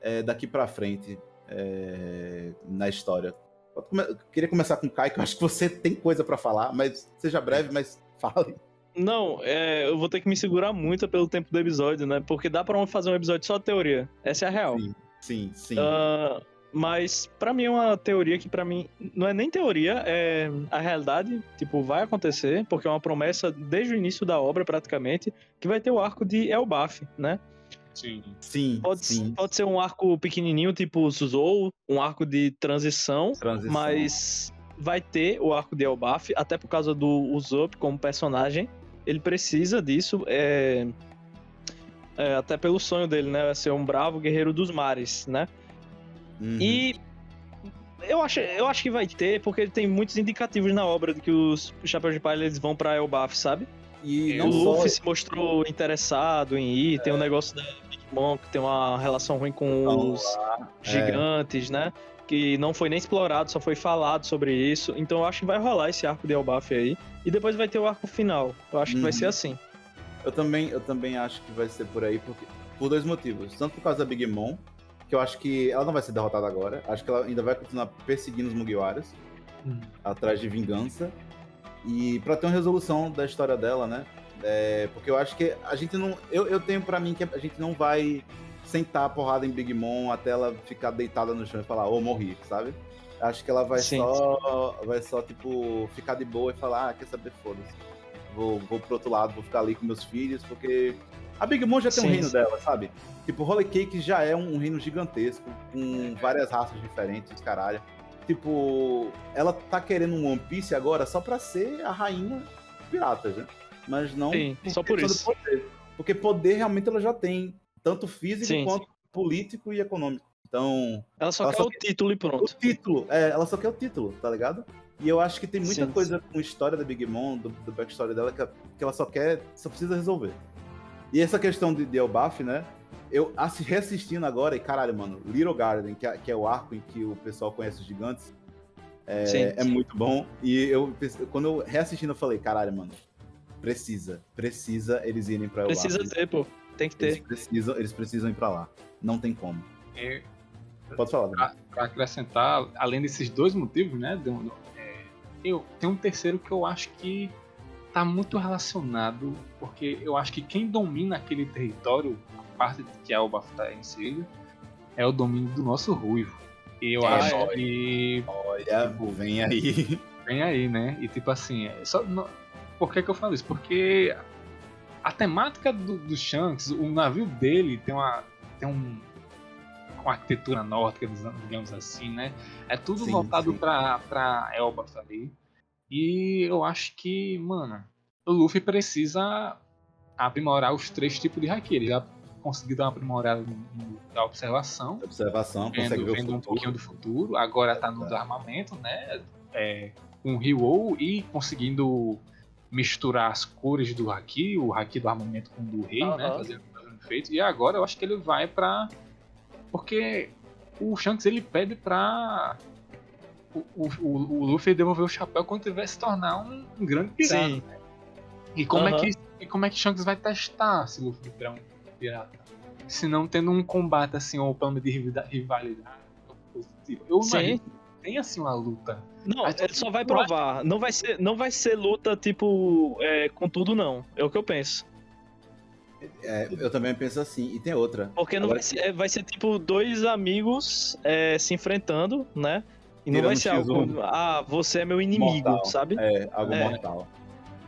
é, daqui pra frente é, na história. Eu queria começar com o Kai, que eu acho que você tem coisa pra falar, mas seja breve, mas fale. Não, é, eu vou ter que me segurar muito pelo tempo do episódio, né? Porque dá pra fazer um episódio só de teoria. Essa é a real. Sim, sim, sim. Ah, mas pra mim é uma teoria que pra mim não é nem teoria, é a realidade, tipo, vai acontecer, porque é uma promessa desde o início da obra praticamente, que vai ter o arco de Elbaf, né? Sim. sim, Pode, sim. pode ser um arco pequenininho, tipo Suzou, um arco de transição, Transição. mas vai ter o arco de Elbaf, até por causa do Usopp como personagem. Ele precisa disso, é, é, até pelo sonho dele, né? Ser um bravo guerreiro dos mares, né? Uhum. E eu acho, eu acho que vai ter, porque ele tem muitos indicativos na obra de que os Chapéus de Palha eles vão pra Elbaf, sabe? E É, não o só Luffy se mostrou interessado em ir, tem o negócio da Big Mom, que tem uma relação ruim com Então, os lá, é, gigantes, né? Que não foi nem explorado, só foi falado sobre isso. Então eu acho que vai rolar esse arco de Elbaf aí. E depois vai ter o arco final. Eu acho que vai Uhum. ser assim. Eu também, eu também acho que vai ser por aí, porque, por dois motivos. Tanto por causa da Big Mom, que eu acho que ela não vai ser derrotada agora. Acho que ela ainda vai continuar perseguindo os Mugiwaras, Hum. atrás de vingança. E pra ter uma resolução da história dela, né? É, porque eu acho que a gente não. Eu, eu tenho pra mim que a gente não vai sentar a porrada em Big Mom até ela ficar deitada no chão e falar, ô, morri, sabe? Acho que ela vai Sim, só. Vai só, tipo, ficar de boa e falar, ah, quer saber, foda-se. Vou, vou pro outro lado, vou ficar ali com meus filhos, porque. A Big Mom já tem um Sim, reino sim. dela, sabe? Tipo, Holy Cake já é um reino gigantesco, com várias raças diferentes, caralho. Tipo, ela tá querendo um One Piece agora só pra ser a rainha dos piratas, né? Mas não Sim, só por isso. Poder. Porque poder realmente ela já tem, tanto físico Sim, quanto político e econômico. Então, Ela só Ela quer só o título e o pronto. título, é, ela só quer o título, tá ligado? E eu acho que tem muita Sim, coisa com a história da Big Mom, do, do backstory dela, que, que ela só quer, só precisa resolver. E essa questão de, de Elbaf, né? Eu assi- reassistindo agora, e caralho, mano, Little Garden, que é, que é o arco em que o pessoal conhece os gigantes, é, Sim, é sim. muito bom. E eu, quando eu reassistindo, eu falei, caralho, mano, precisa, precisa eles irem pra Elbaf. Precisa Eles- ter, pô. Tem que Eles ter. precisam, eles precisam ir pra lá. Não tem como. É, Pode falar, para acrescentar, além desses dois motivos, né? é, eu tenho um terceiro que eu acho que tá muito relacionado, porque eu acho que quem domina aquele território, a parte que a Elbaf tá inserida, é o domínio do nosso ruivo. E eu Ah, acho é. que Olha, vem aí. vem aí, né? E tipo assim, é só, não- por que, que eu falo isso? Porque a temática do, do Shanks, o navio dele tem uma tem um uma arquitetura nórdica, digamos assim, né? É tudo Sim, voltado sim. pra, pra Elbaf ali. E eu acho que, mano, o Luffy precisa aprimorar os três tipos de haki. Ele já conseguiu dar uma aprimorada da observação, Observação, consegue vendo, ver o vendo um pouquinho do futuro. Agora tá no do armamento, né? É, com o Ryo e conseguindo misturar as cores do Haki, o Haki do armamento com o do rei, né? Aham. Fazendo, fazendo efeito. E agora eu acho que ele vai pra. Porque o Shanks ele pede pra. O, o, o- Luffy devolver o chapéu quando ele vai se tornar um, grande pirata. Sim. E como, é Aham. que, e como é que Shanks vai testar se o Luffy virar um pirata? Se não tendo um combate assim, ou menos de rivalidade. positivo. Eu Sim. imagino tem assim uma luta. Não, Aí ele só vai provar. Não vai ser, não vai ser luta, tipo, é, com tudo, não. É o que eu penso. É, eu também penso assim. E tem outra. Porque não Agora- vai ser, é, vai ser, tipo, dois amigos é, se enfrentando, né? E não Tirando vai ser X1. algo. Ah, você é meu inimigo, Mortal. sabe? É, algo É. mortal.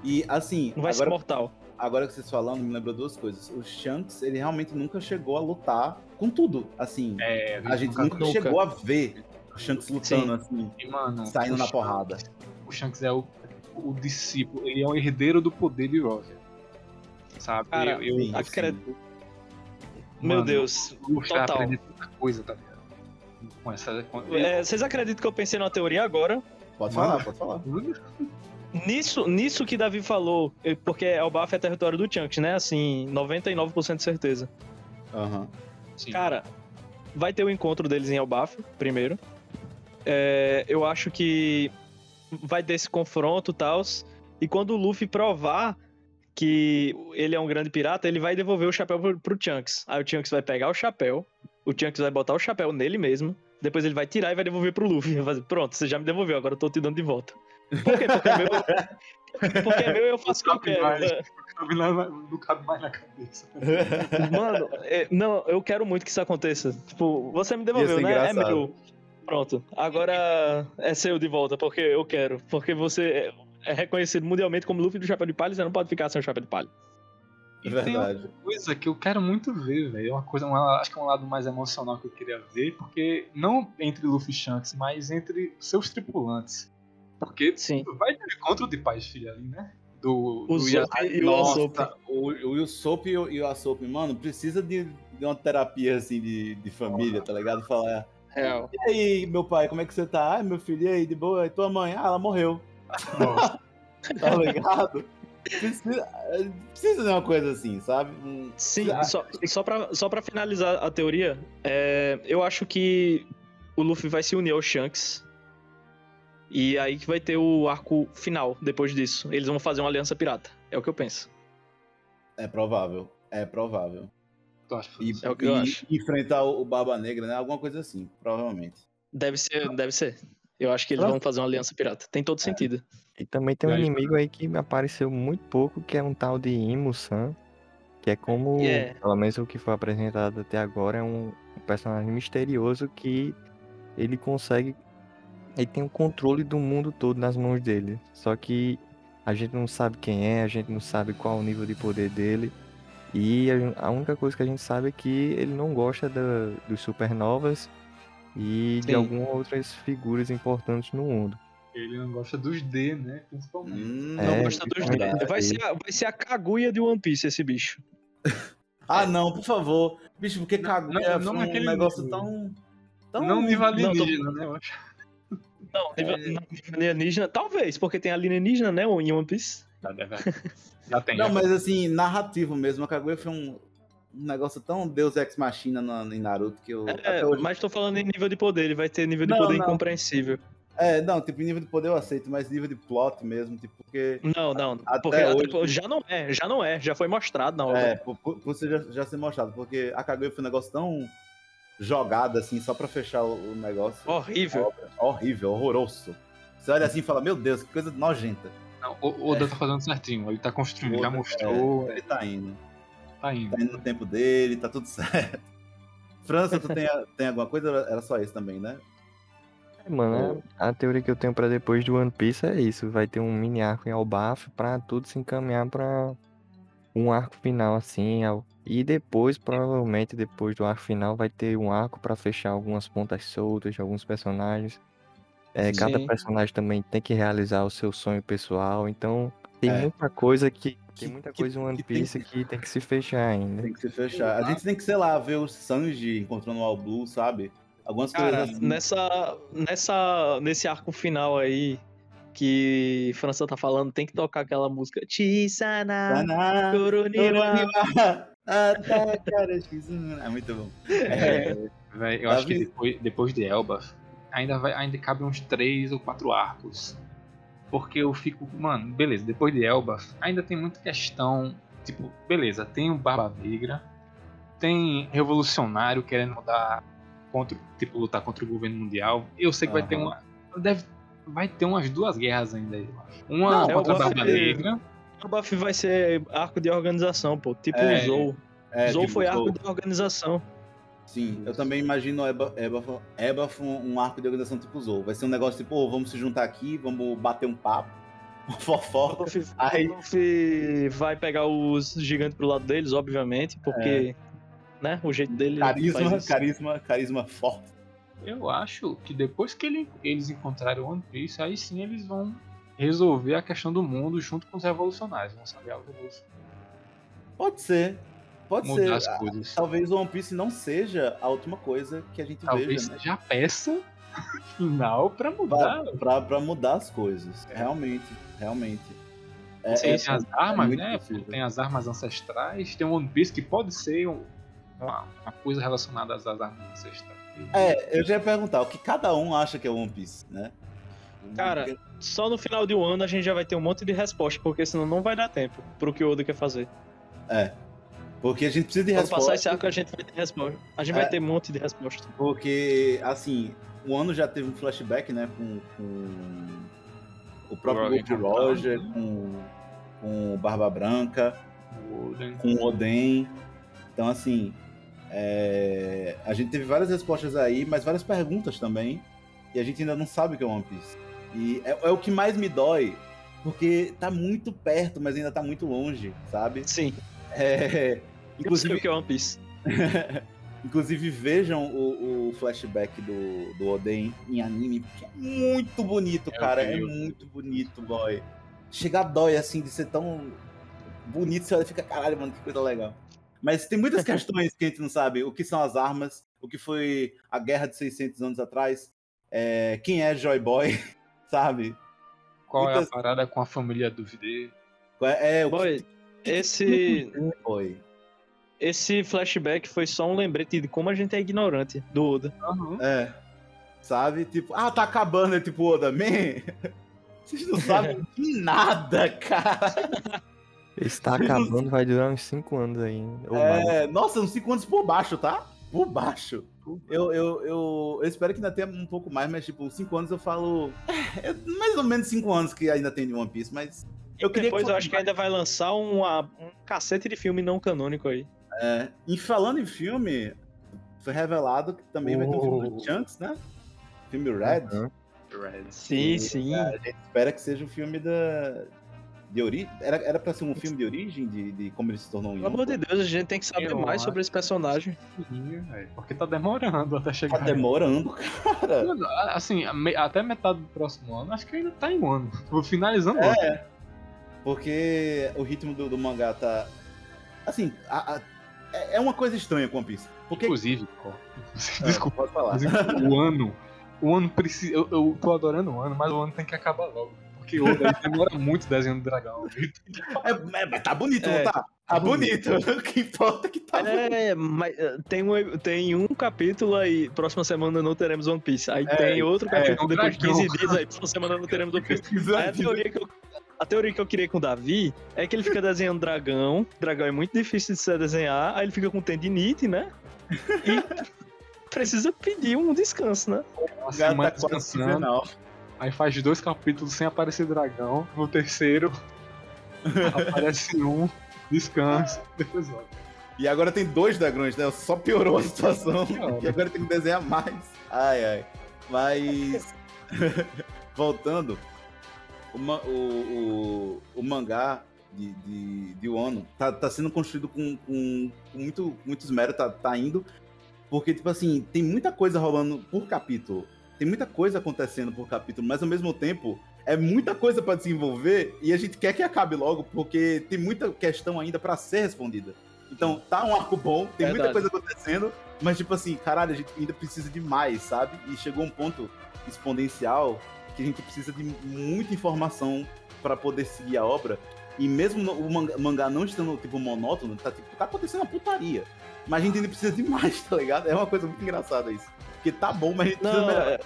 E assim, Não vai ser agora, mortal. agora que vocês falando, me lembrou duas coisas. O Shanks, ele realmente nunca chegou a lutar com tudo. Assim, É, a gente nunca, nunca. chegou a ver o Shanks lutando assim, E, mano, saindo na Shanks- porrada. O Shanks é o, o discípulo, ele é o herdeiro do poder de Roger. Sabe? Cara, eu, eu, assim, acredito. Meu mano, Deus. total. aprender coisa, tá ligado? Com essa. Com... É, vocês acreditam que eu pensei numa teoria agora? Pode Mano. falar, pode falar. Nisso, nisso que Davi falou, eh, porque Elbaf é território do Chunks, né? Assim, 99% de certeza. Aham. Sim. Cara, vai ter o encontro deles em Elbaf, primeiro. É, eu acho que vai ter esse confronto e tal. E quando o Luffy provar que ele é um grande pirata, ele vai devolver o chapéu pro, pro Chunks. Aí o Chunks vai pegar o chapéu, o Chunks vai botar o chapéu nele mesmo, depois ele vai tirar e vai devolver pro Luffy. Vai fazer, Pronto, você já me devolveu, agora eu tô te dando de volta. Por quê? Porque é meu, porque é meu eu faço o que eu quero. Não cabe mais na cabeça. Mano, é, não, eu quero muito que isso aconteça. Tipo, você me devolveu, né? É engraçado. meu. Pronto. Agora é seu de volta, porque eu quero. Porque você é- reconhecido mundialmente como Luffy do Chapéu de Palha, você não pode ficar sem o Chapéu de Palha. É E tem verdade. outra coisa que eu quero muito ver, velho. É uma coisa, uma- acho que é um lado mais emocional que eu queria ver, porque não entre Luffy e Shanks, mas entre seus tripulantes. Porque Sim. vai ter encontro de pai e filha ali, né? Do, O do Zop e o Usopp. o, o Usopp e o, e o Asopp, mano, precisa de, de uma terapia assim de, de família, tá ligado? Falar, Real. e aí, meu pai, como é que você tá? Ai, meu filho, e aí, de boa? E tua mãe? Ah, ela morreu. Tá ligado? Precisa, precisa de uma coisa assim, sabe? Um- Sim, Ah, só, só, pra, só pra finalizar a teoria, é, eu acho que o Luffy vai se unir ao Shanks. E aí que vai ter o arco final depois disso. Eles vão fazer uma aliança pirata. É o que eu penso. É provável. É provável. E, É o que eu e acho. enfrentar o, o Barba Negra, né? Alguma coisa assim, provavelmente. Deve ser, deve ser. Eu acho que eles Ah. vão fazer uma aliança pirata. Tem todo sentido. E também tem um E inimigo aí que me apareceu muito pouco, que é um tal de Imu-san. Que é como, É. pelo menos o que foi apresentado até agora, é um, um personagem misterioso que ele consegue. Ele tem o controle do mundo todo nas mãos dele. Só que a gente não sabe quem é, a gente não sabe qual o nível de poder dele. E a, a única coisa que a gente sabe é que ele não gosta da, dos supernovas e de Sim. algumas outras figuras importantes no mundo. Ele não gosta dos D, né? Principalmente. Hum, É, Não gosta dos dois. Vai aí. ser, a, vai ser a Kaguya de One Piece esse bicho. [laughs] Ah, não, por favor. Bicho, porque cagou não- é não um naquele negócio tão. tão... Não nível não, tô- alienígena, né? Eu acho. Não, nível- não, nível alienígena, talvez, porque tem alienígena, né, em One Piece. Já, deve- já tem. Não, já. mas assim, narrativo mesmo. A Kaguya foi um, um negócio tão Deus Ex Machina no, em Naruto que eu. É, até hoje- mas tô falando em nível de poder, ele vai ter nível de Não, poder não. incompreensível. É, não, tipo, em nível de poder eu aceito, mas nível de plot mesmo, tipo, porque. Não, não, Até porque até- hoje- já não é, já não é, já foi mostrado na obra. É, por, por, por você já, já ser mostrado, porque a Kaguya foi um negócio tão jogado assim, só pra fechar o, o negócio. Horrível. Horrível, horroroso. Você olha assim e fala, meu Deus, que coisa nojenta. Não, o Oda tá fazendo certinho. Ele tá construindo, já Oda, mostrou. Ele tá indo. Tá indo. Tá indo no tempo dele, tá tudo [laughs] certo. França, tu tem, tem alguma coisa? Era só isso também, né? É, Mano, a, a teoria que eu tenho pra depois do One Piece é isso. Vai ter um mini arco em Albaf pra tudo se encaminhar pra um arco final, assim. E depois, provavelmente, depois do arco final, vai ter um arco pra fechar algumas pontas soltas de alguns personagens. É, cada personagem também tem que realizar o seu sonho pessoal. Então, tem É. muita coisa que. Tem muita que- coisa em One que tem Piece que- que tem que se fechar ainda. Tem que se fechar. A gente tem que, sei lá, ver o Sanji encontrando o All Blue, sabe? Algumas Cara, coisas assim. nessa, nessa, nesse arco final aí que França tá falando, tem que tocar aquela música Chisana Sana, Koronira. [laughs] Ah, tá, cara, Shizuna. É muito bom. É, Véi, eu acho que depois, depois de Elba, ainda, vai, ainda cabe uns três ou quatro arcos. Porque eu fico, mano, beleza, depois de Elba, ainda tem muita questão. Tipo, beleza, tem o Barba Negra, tem revolucionário querendo mudar contra, tipo, lutar contra o governo mundial. Eu sei que vai ter uma. Deve, vai ter umas duas guerras ainda, eu acho. Uma Não, contra a Barba Negra. O buff vai ser arco de organização, pô. Tipo É, o Zou. é, Zou tipo, foi Zou. arco de organização. Sim, eu também imagino Eba, Eba, Eba um, arco de organização tipo Zou. Vai ser um negócio tipo, ô, vamos se juntar aqui, vamos bater um papo. [laughs] Fofó. Luffy, Aí- Luffy vai pegar os gigantes pro lado deles, obviamente, porque, né, o jeito dele Carisma, faz isso. carisma, carisma forte. Eu acho que depois que ele- eles encontrarem o One Piece, aí sim eles vão resolver a questão do mundo junto com os revolucionários. Vão saber algo revolucionário. Pode ser. Pode Mudar ser. as Ah, coisas. Talvez o One Piece não seja a última coisa que a gente Talvez veja, né? seja a peça [laughs] final pra mudar. Pra, pra, pra mudar as coisas. Realmente, realmente. É, Tem é- as armas, muito né? possível. Tem as armas ancestrais, tem o One Piece que pode ser um- uma, uma coisa relacionada às armas ancestrais. é, eu já ia perguntar o que cada um acha que é One Piece, né? Cara, só no final de um ano a gente já vai ter um monte de resposta, porque senão não vai dar tempo pro que o Oda quer fazer. É. Porque a gente precisa de Quando passar resposta. esse arco, a gente vai ter resposta. A gente É. vai ter um monte de resposta. Porque, assim, o ano já teve um flashback, né? Com, com o próprio Roger Gold Roger, né? com, com o Barba Branca, Oden. com o Oden. Então, assim, é, a gente teve várias respostas aí, mas várias perguntas também. E a gente ainda não sabe o que é One Piece. E é, é o que mais me dói, porque tá muito perto, mas ainda tá muito longe, sabe? Sim, É, [laughs] inclusive, o que é One Piece. [laughs] Inclusive, vejam o, o flashback do, do Oden em anime, porque é muito bonito, É cara. É muito bonito, boy. Chega a dói, assim, de ser tão bonito, você olha e fica, caralho, mano, que coisa legal. Mas tem muitas [laughs] questões que a gente não sabe. O que são as armas, o que foi a guerra de 600 anos atrás, é, quem é Joy Boy, sabe? Qual é muitas- a parada com a família do Vide? É, é o Boy, que esse, foi. Esse flashback foi só um lembrete de como a gente é ignorante do Oda. É. Sabe? Tipo, ah, tá acabando, é tipo, Oda, man. [laughs] Vocês não sabem [laughs] de nada, cara. Esse tá acabando, vai durar uns 5 anos aí. Ou mais. É, nossa, uns 5 anos por baixo, tá? Por baixo. Eu, eu, eu, eu espero que ainda tenha um pouco mais, mas tipo, 5 anos eu falo. É, é mais ou menos 5 anos que ainda tem de One Piece, mas. Eu queria Depois que eu acho que ainda vai lançar uma- um cacete de filme não canônico aí. É, e falando em filme, foi revelado que também vai ter um filme do Oh. Chunks, né? Filme Red. Aham. Sim, sim. A gente espera que seja um filme da. De origem. Era, era pra ser um filme de origem, de, de como ele se tornou um Pelo amor de Deus, a gente tem que saber Eu mais sobre esse personagem. Sim, Porque tá demorando até chegar. Tá demorando, cara. Assim, até metade do próximo ano, acho que ainda tá em um ano. Vou finalizando o ano. É. Porque o ritmo do, do mangá tá. Assim, a- a- é é uma coisa estranha com One Piece. Porque. Inclusive, Ah, desculpa, Pode falar. mas o ano. O ano precisa. Eu, eu tô adorando o ano, mas o ano tem que acabar logo. Porque o Oda demora muito desenhando dragão. [laughs] É, é, mas tá bonito, É, não tá? Tá bonito. O [laughs] que importa é que tá bonito. É, mas eh, tem um, tem um capítulo aí, próxima semana não teremos One Piece. Aí É, tem outro é, capítulo um depois de 15 dragão. dias, aí próxima semana não teremos One [laughs] Piece. Aí a teoria que eu, a teoria que eu queria com o Davi é que ele fica desenhando dragão, dragão é muito difícil de se desenhar, aí ele fica com tendinite, né? E [laughs] precisa pedir um descanso, né? Uma O semana tá quase descansando. Aí faz dois capítulos sem aparecer dragão. No terceiro, [laughs] aparece um, descansa, depois volta. E agora tem dois dragões, né? Só piorou a situação. Piora. E agora tem que desenhar mais. Ai, ai. Mas. [laughs] Voltando, o, o, o, o mangá de, de, de Wano tá, tá sendo construído com, com, com muito, muito esmero, tá, tá indo. Porque, tipo assim, tem muita coisa rolando por capítulo. Tem muita coisa acontecendo por capítulo, mas ao mesmo tempo é muita coisa pra desenvolver e a gente quer que acabe logo, porque tem muita questão ainda pra ser respondida. Então, tá um arco bom, tem muita Verdade. coisa acontecendo, mas tipo assim, caralho, a gente ainda precisa de mais, sabe? E chegou um ponto exponencial que a gente precisa de muita informação pra poder seguir a obra. E mesmo no- o mangá não estando, tipo, monótono, tá, tipo, tá acontecendo uma putaria. Mas a gente ainda precisa de mais, tá ligado? É uma coisa muito engraçada isso. Porque tá bom, mas a gente precisa Não, melhorar. é,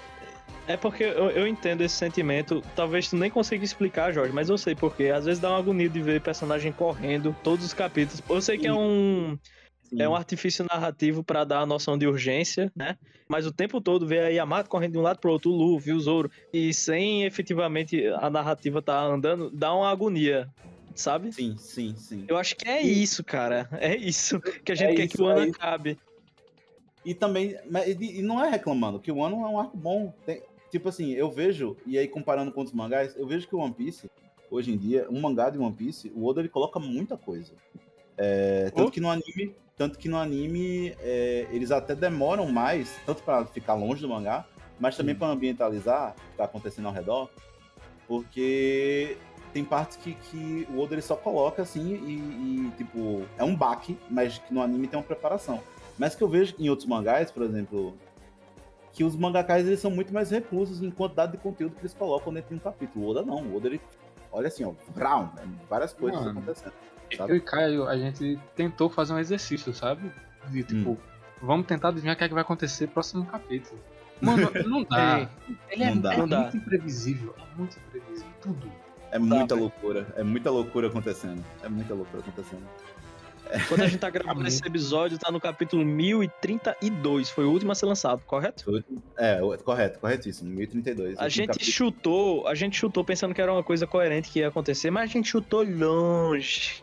é porque eu, eu entendo esse sentimento. Talvez tu nem consiga explicar, Jorge, mas eu sei porque. Às vezes dá uma agonia de ver personagem correndo todos os capítulos. Eu sei que é um, Sim. é um artifício narrativo pra dar a noção de urgência, né? Mas o tempo todo ver a Yamato correndo de um lado pro outro, o Luffy, o Zoro, e sem efetivamente a narrativa tá andando, dá uma agonia, sabe? Sim, sim, sim. Eu acho que é isso, cara. É isso que a gente É quer isso, que o ano é acabe. E também, mas, e, e não é reclamando, que o One é um arco bom. Tem- tipo assim, eu vejo, e aí comparando com outros mangás, eu vejo que o One Piece, hoje em dia, um mangá de One Piece, o Oda ele coloca muita coisa. É, tanto Oh. que no anime, tanto que no anime é, eles até demoram mais, tanto para ficar longe do mangá, mas também para ambientalizar o que tá acontecendo ao redor, porque tem partes que, que o Oda ele só coloca assim e, e, tipo, é um baque, mas que no anime tem uma preparação. Mas que eu vejo em outros mangás, por exemplo, que os mangakás eles são muito mais reclusos em quantidade de conteúdo que eles colocam dentro de um capítulo. O Oda não, o Oda ele olha assim, ó, brown, né? várias coisas Mano. acontecendo. Eu Sabe? e Caio, a gente tentou fazer um exercício, sabe? De tipo, Hum. vamos tentar adivinhar o que, é que vai acontecer no próximo capítulo. Mano, [laughs] não dá. Ele é, Não dá. é Não dá. muito imprevisível. É muito imprevisível. Tudo. É muita loucura, é muita loucura acontecendo. É muita loucura acontecendo. Quando a gente tá gravando [laughs] esse episódio, tá no capítulo 1032. Foi o último a ser lançado, correto? É, o- correto, corretíssimo. 1032. A gente capítulo. chutou, a gente chutou pensando que era uma coisa coerente que ia acontecer, mas a gente chutou longe.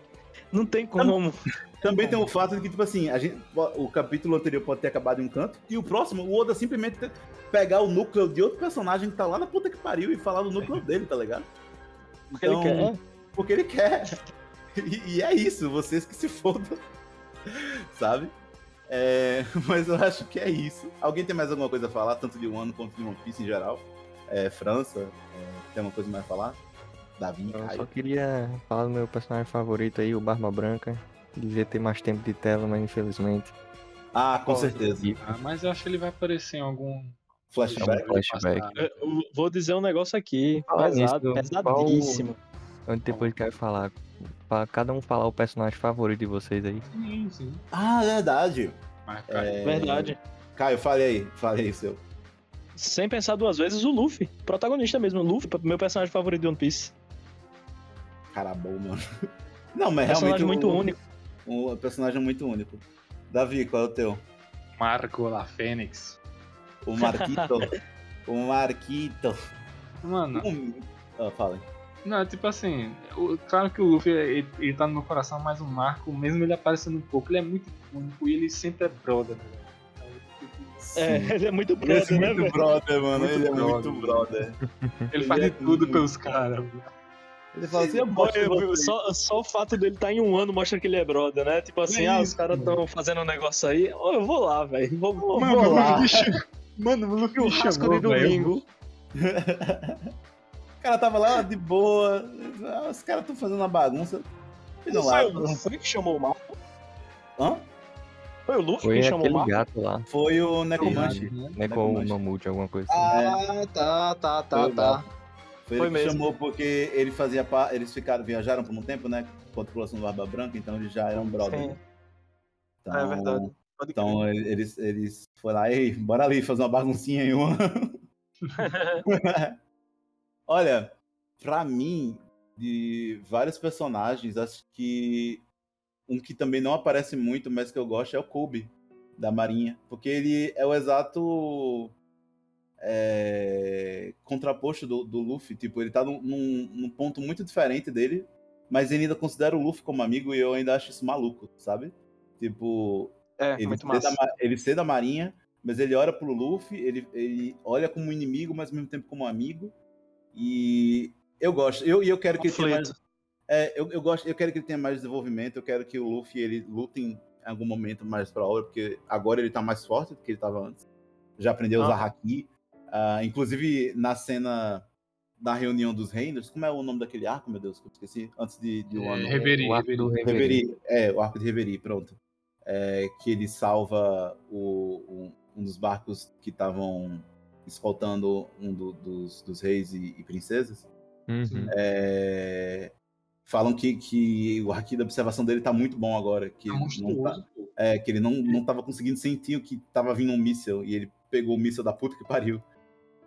Não tem como. Também tem o fato de que, tipo assim, a gente, o capítulo anterior pode ter acabado em um canto, e o próximo, o Oda simplesmente pegar o núcleo de outro personagem que tá lá na puta que pariu e falar do núcleo dele, tá ligado? Porque ele quer. Porque ele quer. [laughs] E, e é isso, vocês que se fodam. [laughs] Sabe? É, [laughs] mas eu acho que é isso. Alguém tem mais alguma coisa a falar, tanto de One quanto de One Piece em geral? É, França, é, tem alguma coisa mais a falar? Davi, Eu só Caio. queria falar do meu personagem favorito aí, o Barba Branca. Devia ter mais tempo de tela, mas infelizmente. Ah, com Qual? certeza. Ah, mas eu acho que ele vai aparecer em algum. Flashback. flashback. Eu vou dizer um negócio aqui, pesado, pesadíssimo. Onde depois quero falar. Pra cada um falar o personagem favorito de vocês aí. Sim, sim. Ah, verdade. Mas, cara, É, Verdade. Caio, fale aí, fale aí, seu. Sem pensar duas vezes, o Luffy. Protagonista mesmo. O Luffy, meu personagem favorito de One Piece. Cara bom, mano. [laughs] Não, mas Personagem realmente. muito o- único. Um personagem muito único. Davi, qual é o teu? Marco La Fênix. O [laughs] Marquito. o Marquito. Mano, Um... Ah, fala. aí. não, tipo assim, o- claro que o Luffy ele, ele tá no meu coração, mas o Marco, mesmo ele aparecendo um pouco, ele é muito único e ele sempre é brother, né? Então, tipo, É, [laughs] ele é muito Ele é brother, né, muito velho? brother, mano. Muito ele é brother. muito brother. Ele Ele faz é de tudo muito- pelos caras. Ele fala assim, eu gosto você. Só, só o fato dele estar em um ano mostra que ele é brother, né? Tipo assim, É ah, os caras estão fazendo um negócio aí. Ô, eu vou lá, velho. Vou, vou, Mano, vou o lá. [laughs] Mano, o Luffy me chamou, de domingo. [laughs] O cara tava lá de boa. Ah, Os caras estão fazendo uma bagunça. Não lá. foi, não foi que chamou o Marco? Hã? Foi o Luffy Foi que chamou o aquele Marco? gato lá. Foi o Necomante. Né, alguma coisa assim. Ah, tá, tá, tá, Foi o tá. Foi, Foi ele mesmo. chamou porque ele fazia par... eles ficaram viajaram por um tempo, né, com a tripulação do Barba Branca, então eles já eram brothers. Sim. né? Então, É verdade. Pode Então eles eles foram lá, ei, bora ali fazer uma baguncinha em uma. [laughs] Olha, pra mim, de vários personagens, acho que um que também não aparece muito, mas que eu gosto é o Kobe da Marinha, porque ele é o exato é, contraposto do, do Luffy. Tipo, ele tá num, num- num ponto muito diferente dele, mas ele ainda considera o Luffy como amigo e eu ainda acho isso maluco, sabe? Tipo, É, ele, muito ser da, ele ser da Marinha, mas ele olha pro Luffy, ele, ele olha como um inimigo, mas ao mesmo tempo como amigo. E eu gosto. Eu, e eu quero que ele tenha mais. É, eu, eu gosto, eu quero que ele tenha mais desenvolvimento, eu quero que o Luffy ele lute em algum momento mais pra obra, porque agora ele tá mais forte do que ele tava antes. Já aprendeu a usar Ah. Haki. Ah, inclusive, na cena da reunião dos reinos, como é o nome daquele arco, meu Deus, que eu esqueci? Antes de, de um ano. Reverie, O arco do Reverie. Reverie. Reverie, é, o arco de Reverie, pronto. É, que ele salva o, um, um dos barcos que estavam escoltando um do- dos, dos reis e, e princesas. Uhum. É, falam que, que o haki da observação dele tá muito bom agora. Que, Tá não tá- é, que ele não, não tava conseguindo sentir o que tava vindo um míssel e ele pegou o míssel da puta que pariu.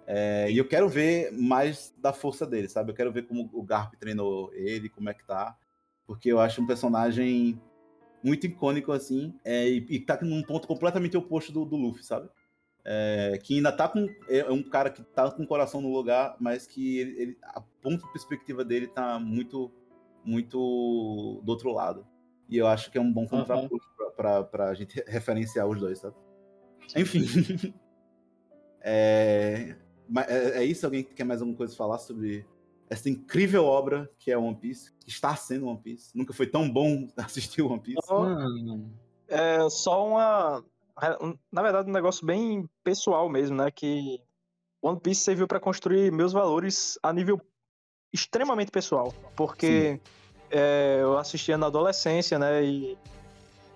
É, e eu quero ver mais da força dele, sabe? Eu quero ver como o Garp treinou ele, como é que tá. Porque eu acho um personagem muito icônico, assim, é, e, e tá num ponto completamente oposto do, do Luffy, sabe? É, que ainda tá com. É um cara que tá com o coração no lugar, mas que ele, ele- a ponto de perspectiva dele tá muito, muito do outro lado. E eu acho que é um bom contraponto pra, pra, pra gente referenciar os dois, sabe? Enfim. [laughs] é, é, é isso? Alguém quer mais alguma coisa falar sobre essa incrível obra que é One Piece, que está sendo One Piece. Nunca foi tão bom [laughs] assistir One Piece. É só uma. um- Na verdade, um negócio bem pessoal mesmo, né? Que One Piece serviu pra construir meus valores a nível extremamente pessoal. Porque é, eu assistia na adolescência, né? E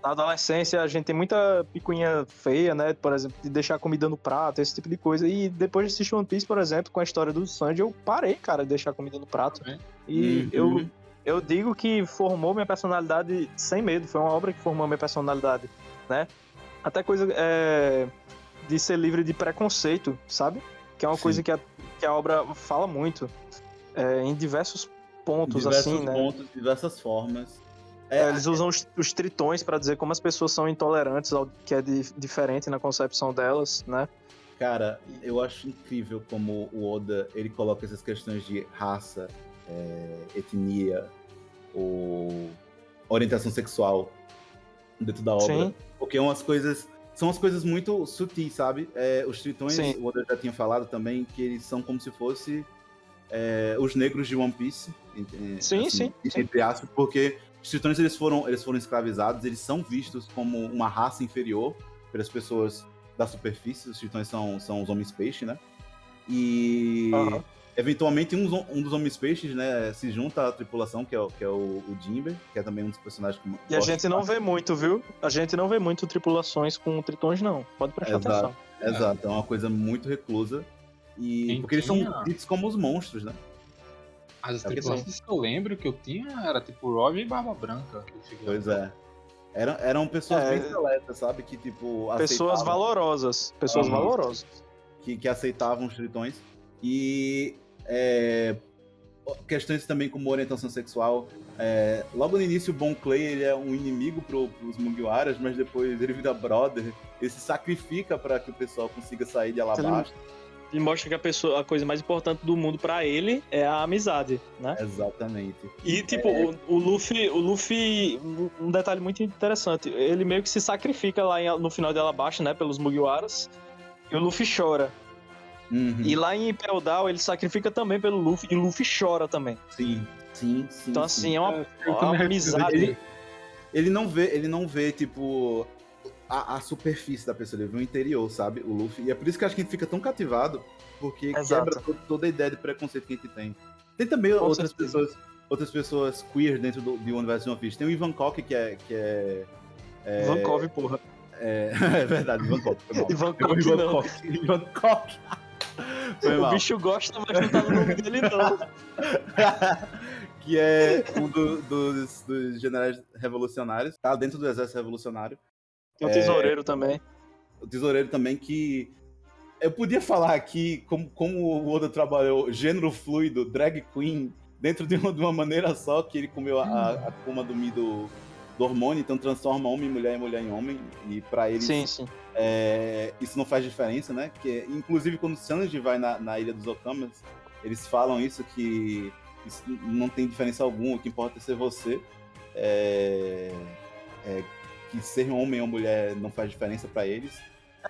na adolescência a gente tem muita picuinha feia, né? Por exemplo, de deixar comida no prato, esse tipo de coisa. E depois de assistir One Piece, por exemplo, com a história do Sanji, eu parei, cara, de deixar comida no prato. É. E Uhum. eu, eu digo que formou minha personalidade sem medo. Foi uma obra que formou minha personalidade, né? Até coisa é, de ser livre de preconceito, sabe? Que é uma Sim. coisa que a, que a obra fala muito. é, em diversos pontos, diversos assim, né? pontos, diversas formas. É, eles usam os, os tritões pra dizer como as pessoas são intolerantes ao que é di- diferente na concepção delas, né? Cara, eu acho incrível como o Oda ele coloca essas questões de raça, é, etnia ou orientação sexual dentro da obra. Sim. Porque é umas coisas. São as coisas muito sutis, sabe? É, os tritões, Sim. o Oda já tinha falado também, que eles são como se fosse é, os negros de One Piece. Sim, sim, sim. Entre aspas, porque os tritões eles foram, eles foram escravizados, eles são vistos como uma raça inferior pelas pessoas da superfície. Os tritões são, são os homens peixe, né? E Aham. eventualmente um, dos- um dos homens peixes, né, se junta à tripulação, que é, o- que é o, o Jimber, que é também um dos personagens que E a gente não vê muito, viu? A gente não vê muito tripulações com tritões, não. Pode prestar Exato. atenção. Exato, é uma coisa muito reclusa. E Quem porque eles são ditos como os monstros, né? As É tripulações que eu lembro que eu tinha era tipo Rob e Barba Branca. Pois é. Eram, eram pessoas É. bem seletas, sabe? Que tipo. Pessoas valorosas. Pessoas valorosas. que, que aceitavam os tritões. E é, questões também como orientação sexual. É, logo no início, o Bon Clay ele é um inimigo pro, pros Mugiwaras, mas depois ele vira brother. Ele se sacrifica para que o pessoal consiga sair de Alabasta. Ele mostra que a pessoa, a coisa mais importante do mundo pra ele é a amizade, né? Exatamente. E, tipo, o, o Luffy, o Luffy, um- detalhe muito interessante, ele meio que se sacrifica lá em- no final de Alabasta, né, pelos Mugiwaras, e o Luffy chora. Uhum. E lá em Impel Down, ele sacrifica também pelo Luffy, e o Luffy chora também. Sim, sim, sim. Então, sim. assim, é uma, Eu uma amizade. Ele, ele não vê, ele não vê, tipo, a, a superfície da pessoa, ele vê o interior, sabe? O Luffy. E é por isso que eu acho que a gente fica tão cativado, porque Exato. quebra to- toda a ideia de preconceito que a gente tem. Tem também Com outras certeza. pessoas, outras pessoas queer dentro do, do universo de One Piece. Tem o Ivan Koch, que é. Que é, é, porra. é, [laughs] é verdade, Ivan Koch. Ivan Koch, Ivan não. Koch. [laughs] Ivan Koch. Foi O mal. bicho gosta, mas não tá no nome dele, não. [laughs] que é um do- dos, dos generais revolucionários, tá dentro do exército revolucionário. Tem o tesoureiro também. O tesoureiro também que. Eu podia falar aqui como, como o Oda trabalhou gênero fluido, drag queen, dentro de uma, de uma maneira só, que ele comeu a, a, coma do Mi do, do hormônio, então transforma homem em mulher e mulher em homem. E pra eles Sim, sim. é, isso não faz diferença, né? Que, inclusive, quando o Sanji vai na, na Ilha dos Okamas, eles falam isso, que isso não tem diferença alguma, o que importa é ser você. É, é, que ser homem ou mulher não faz diferença pra eles.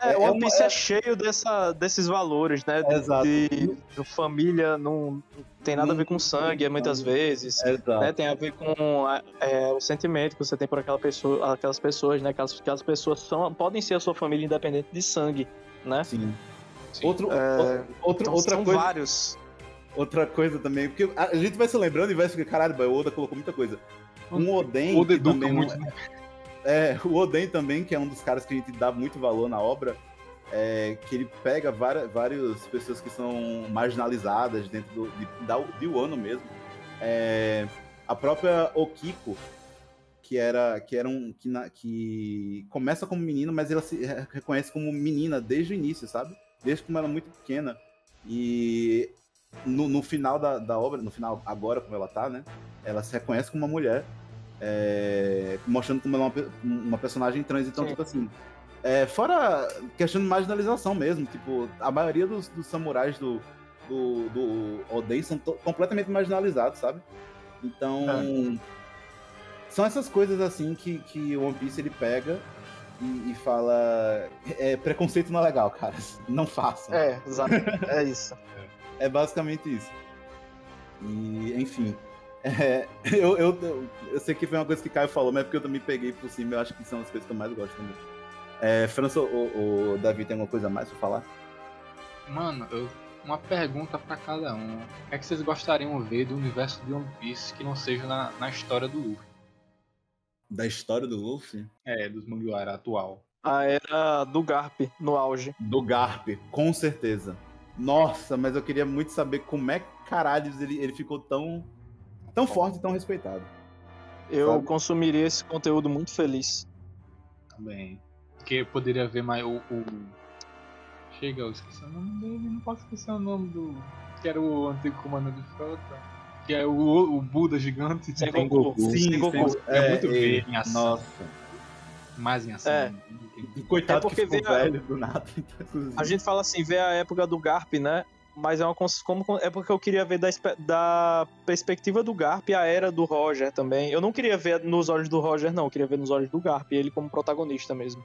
É, É- o é One Piece é, é- cheio dessa, desses valores, né? De, Exato. de- de família, não, tem nada a ver com sangue, muitas vezes. Exato. né, tem a ver com é, o sentimento que você tem por aquela pessoa, aquelas pessoas, né? Aquelas, aquelas pessoas são, podem ser a sua família independente de sangue, né? Sim. Sim. Outro, É, outro, Então, outra são coisa. vários. Outra coisa também, porque a gente vai se lembrando e vai ficar, caralho, o Oda colocou muita coisa. Um Oden. O que educa muito, né? É, o Oden também, que é um dos caras que a gente dá muito valor na obra, é, que ele pega várias, várias pessoas que são marginalizadas dentro do, de, da, de Wano mesmo. É, a própria Okiko, que era, que era um. Que, na- que começa como menino, mas ela se re- reconhece como menina desde o início, sabe? Desde como ela é muito pequena. E no, no final da, da obra, no final, agora como ela tá, né? Ela se reconhece como uma mulher é, mostrando como ela é uma, uma personagem trans. Então, Sim. tipo assim, é, fora questão de marginalização mesmo, tipo, a maioria dos, dos samurais do, do, do Oden são completamente marginalizados, sabe? Então, É. são essas coisas assim que, que o One Piece ele pega e, e fala: é, preconceito não é legal, cara, [laughs] não façam. É, exato. É isso. É basicamente isso. E, enfim. É, eu, eu, eu, sei que foi uma coisa que o Caio falou, mas é porque eu também peguei por cima, eu acho que são as coisas que eu mais gosto também. É, França, o, o Davi tem alguma coisa a mais pra falar? Mano, eu, uma pergunta pra cada um. O que é que vocês gostariam de ver do universo de One Piece que não seja na, na história do Luffy? Da história do Luffy? É, dos Mugiwara atual. A era do Garp, no auge. Do Garp, com certeza. Nossa, mas eu queria muito saber como é que caralhos ele, ele ficou tão, tão forte e tão respeitado. Eu Sabe? consumiria esse conteúdo muito feliz. Também. Porque poderia ver mais o. o... Chega, eu esqueci o nome dele, não posso esquecer o nome do. Que era o antigo comandante de frota. Que é o, o Buda gigante. Sengoku. Sim, Sengoku. sim, É muito ele- ver em ação. Nossa. Mais em ação. É. Coitado É porque que ficou vê a- velho do nada. então, [laughs] inclusive. A gente fala assim, vê a época do Garp, né? Mas é uma como é porque eu queria ver da, da perspectiva do Garp a era do Roger também. Eu não queria ver nos olhos do Roger, não. Eu queria ver nos olhos do Garp, ele como protagonista mesmo.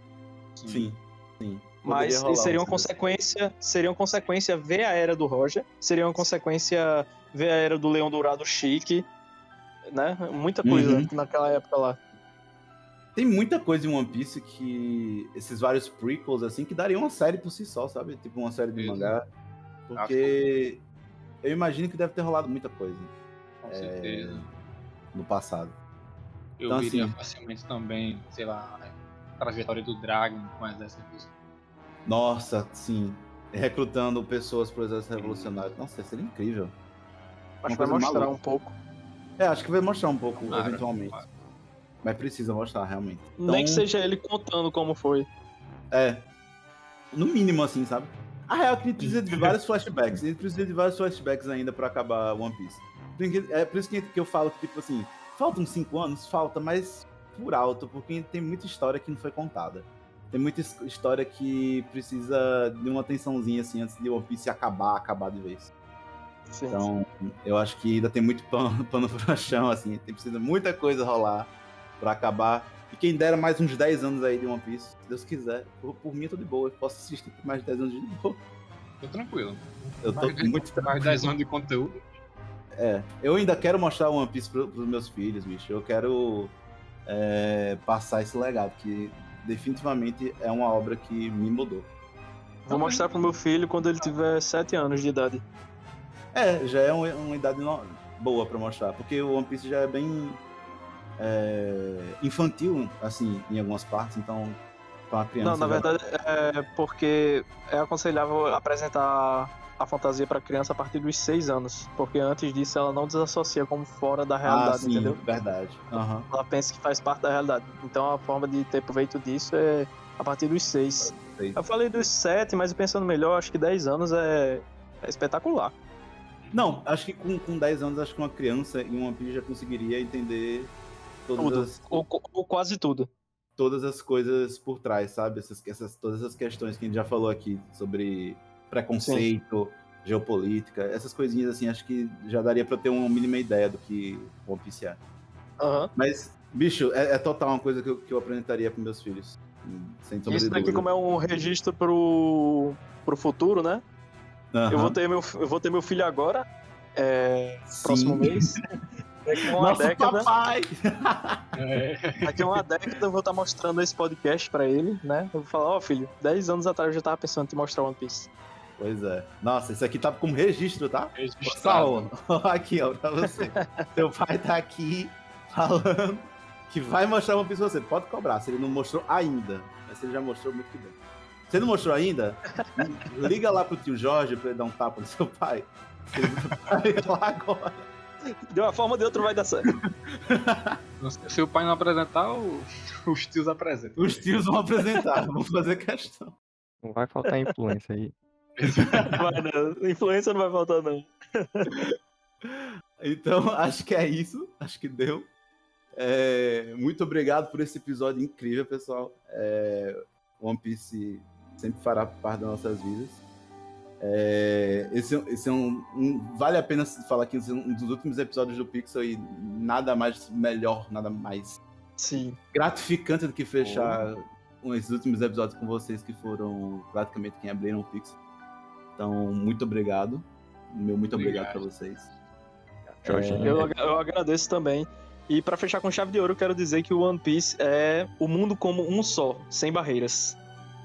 Sim, sim. Mas rolar seria uma um consequência, seria uma consequência ver a era do Roger, seria uma consequência ver a era do Leão Dourado Chique, né? Muita coisa Uhum. naquela época lá. Tem muita coisa em One Piece que. Esses vários prequels, assim, que daria uma série por si só, sabe? Tipo uma série de Mesmo. mangá. Porque eu imagino que deve ter rolado muita coisa Com É, certeza. no passado. Eu então, viria assim- facilmente também, sei lá, a trajetória do Dragon com as dessas Nossa, sim. Recrutando pessoas pro exército revolucionário. Nossa, seria incrível. Acho que vai mostrar maluca. um pouco. É, acho que vai mostrar um pouco, Tomara, eventualmente. tomara. Mas precisa mostrar, realmente. Nem que Então- seja ele contando como foi. É. No mínimo, assim, sabe? A real é que a gente precisa de vários flashbacks. A gente precisa de vários flashbacks ainda pra acabar One Piece. Porque- É por isso que que eu falo que, tipo assim, faltam cinco anos? Falta, mas por alto, porque tem muita história que não foi contada. Tem muita his- história que precisa de uma atençãozinha, assim, antes de One Piece acabar, acabar de vez. Sim. Então, eu acho que ainda tem muito [laughs] pano, pano pro chão, assim. Tem precisa muita coisa rolar pra acabar. E quem dera mais uns 10 anos aí de One Piece, se Deus quiser. Por, por mim, eu tô de boa. Eu posso assistir por [laughs] mais de 10 anos de boa. Tô tranquilo. Eu tô Mais de- muito Mais 10 anos de conteúdo. É, eu ainda quero mostrar One Piece pro, pros meus filhos, bicho. Eu quero é, passar esse legado, que definitivamente é uma obra que me mudou. Vou mostrar pro meu filho quando ele tiver 7 anos de idade. É, já é uma, uma idade no- boa pra mostrar, porque o One Piece já é bem é, infantil, assim, em algumas partes, então pra uma criança. Não, na verdade é porque é aconselhável apresentar a fantasia pra criança a partir dos 6 anos, porque antes disso ela não desassocia como fora da Ah, realidade, sim, entendeu? verdade. Aham. Ela pensa que faz parte da realidade. Então a forma de ter proveito disso é a partir dos 6. Sei. Eu falei dos 7, mas pensando melhor, acho que 10 anos é, é espetacular. Não, acho que com, com 10 anos, acho que uma criança One Piece já conseguiria entender Tudo. as, Ou, ou quase tudo. todas as coisas por trás, sabe? Essas, essas, todas essas questões que a gente já falou aqui sobre preconceito, geopolítica, essas coisinhas assim, acho que já daria pra ter uma mínima ideia do que One Piece é. Mas, bicho, é, é total uma coisa que eu, que eu apresentaria pros meus filhos. Sem sombra Isso daqui, como é um registro pro, pro futuro, né? Eu, vou ter meu, eu vou ter meu filho agora, é, Sim. próximo mês. [laughs] Daqui a uma Nosso década, papai! É. daqui a uma década eu vou estar mostrando esse podcast pra ele, né? Eu vou falar, ó filho, 10 anos atrás eu já tava pensando em te mostrar One Piece. Pois é. Nossa, isso aqui tá como registro, tá? Registrado. Saúl, [laughs] aqui, ó, pra você. Seu pai tá aqui falando que vai mostrar One Piece pra você. Pode cobrar, se ele não mostrou ainda. Mas se ele já mostrou, muito que bem. Se ele não mostrou ainda, liga lá pro tio Jorge pra ele dar um tapa no seu pai. Ele vai lá agora. De uma forma ou de outra vai dar certo. Se o pai não apresentar, [laughs] os tios apresentam. Os tios vão apresentar, [laughs] vão fazer questão. Não vai faltar influência aí. Vai, não. Influência não vai faltar, não. Então, acho que é isso. Acho que deu. É, muito obrigado por esse episódio incrível, pessoal. É, One Piece sempre fará parte das nossas vidas. É, esse, esse é um, um- Vale a pena falar que esse é um dos últimos episódios do Pixel e nada mais melhor, nada mais Sim. gratificante do que fechar esses últimos episódios com vocês que foram praticamente quem abriram o Pixel. Então, muito obrigado. Meu muito obrigado, Obrigado. pra vocês. Jorginho. Eu, agra- eu agradeço também. E pra fechar com chave de ouro, eu quero dizer que o One Piece é o mundo como um só, sem barreiras.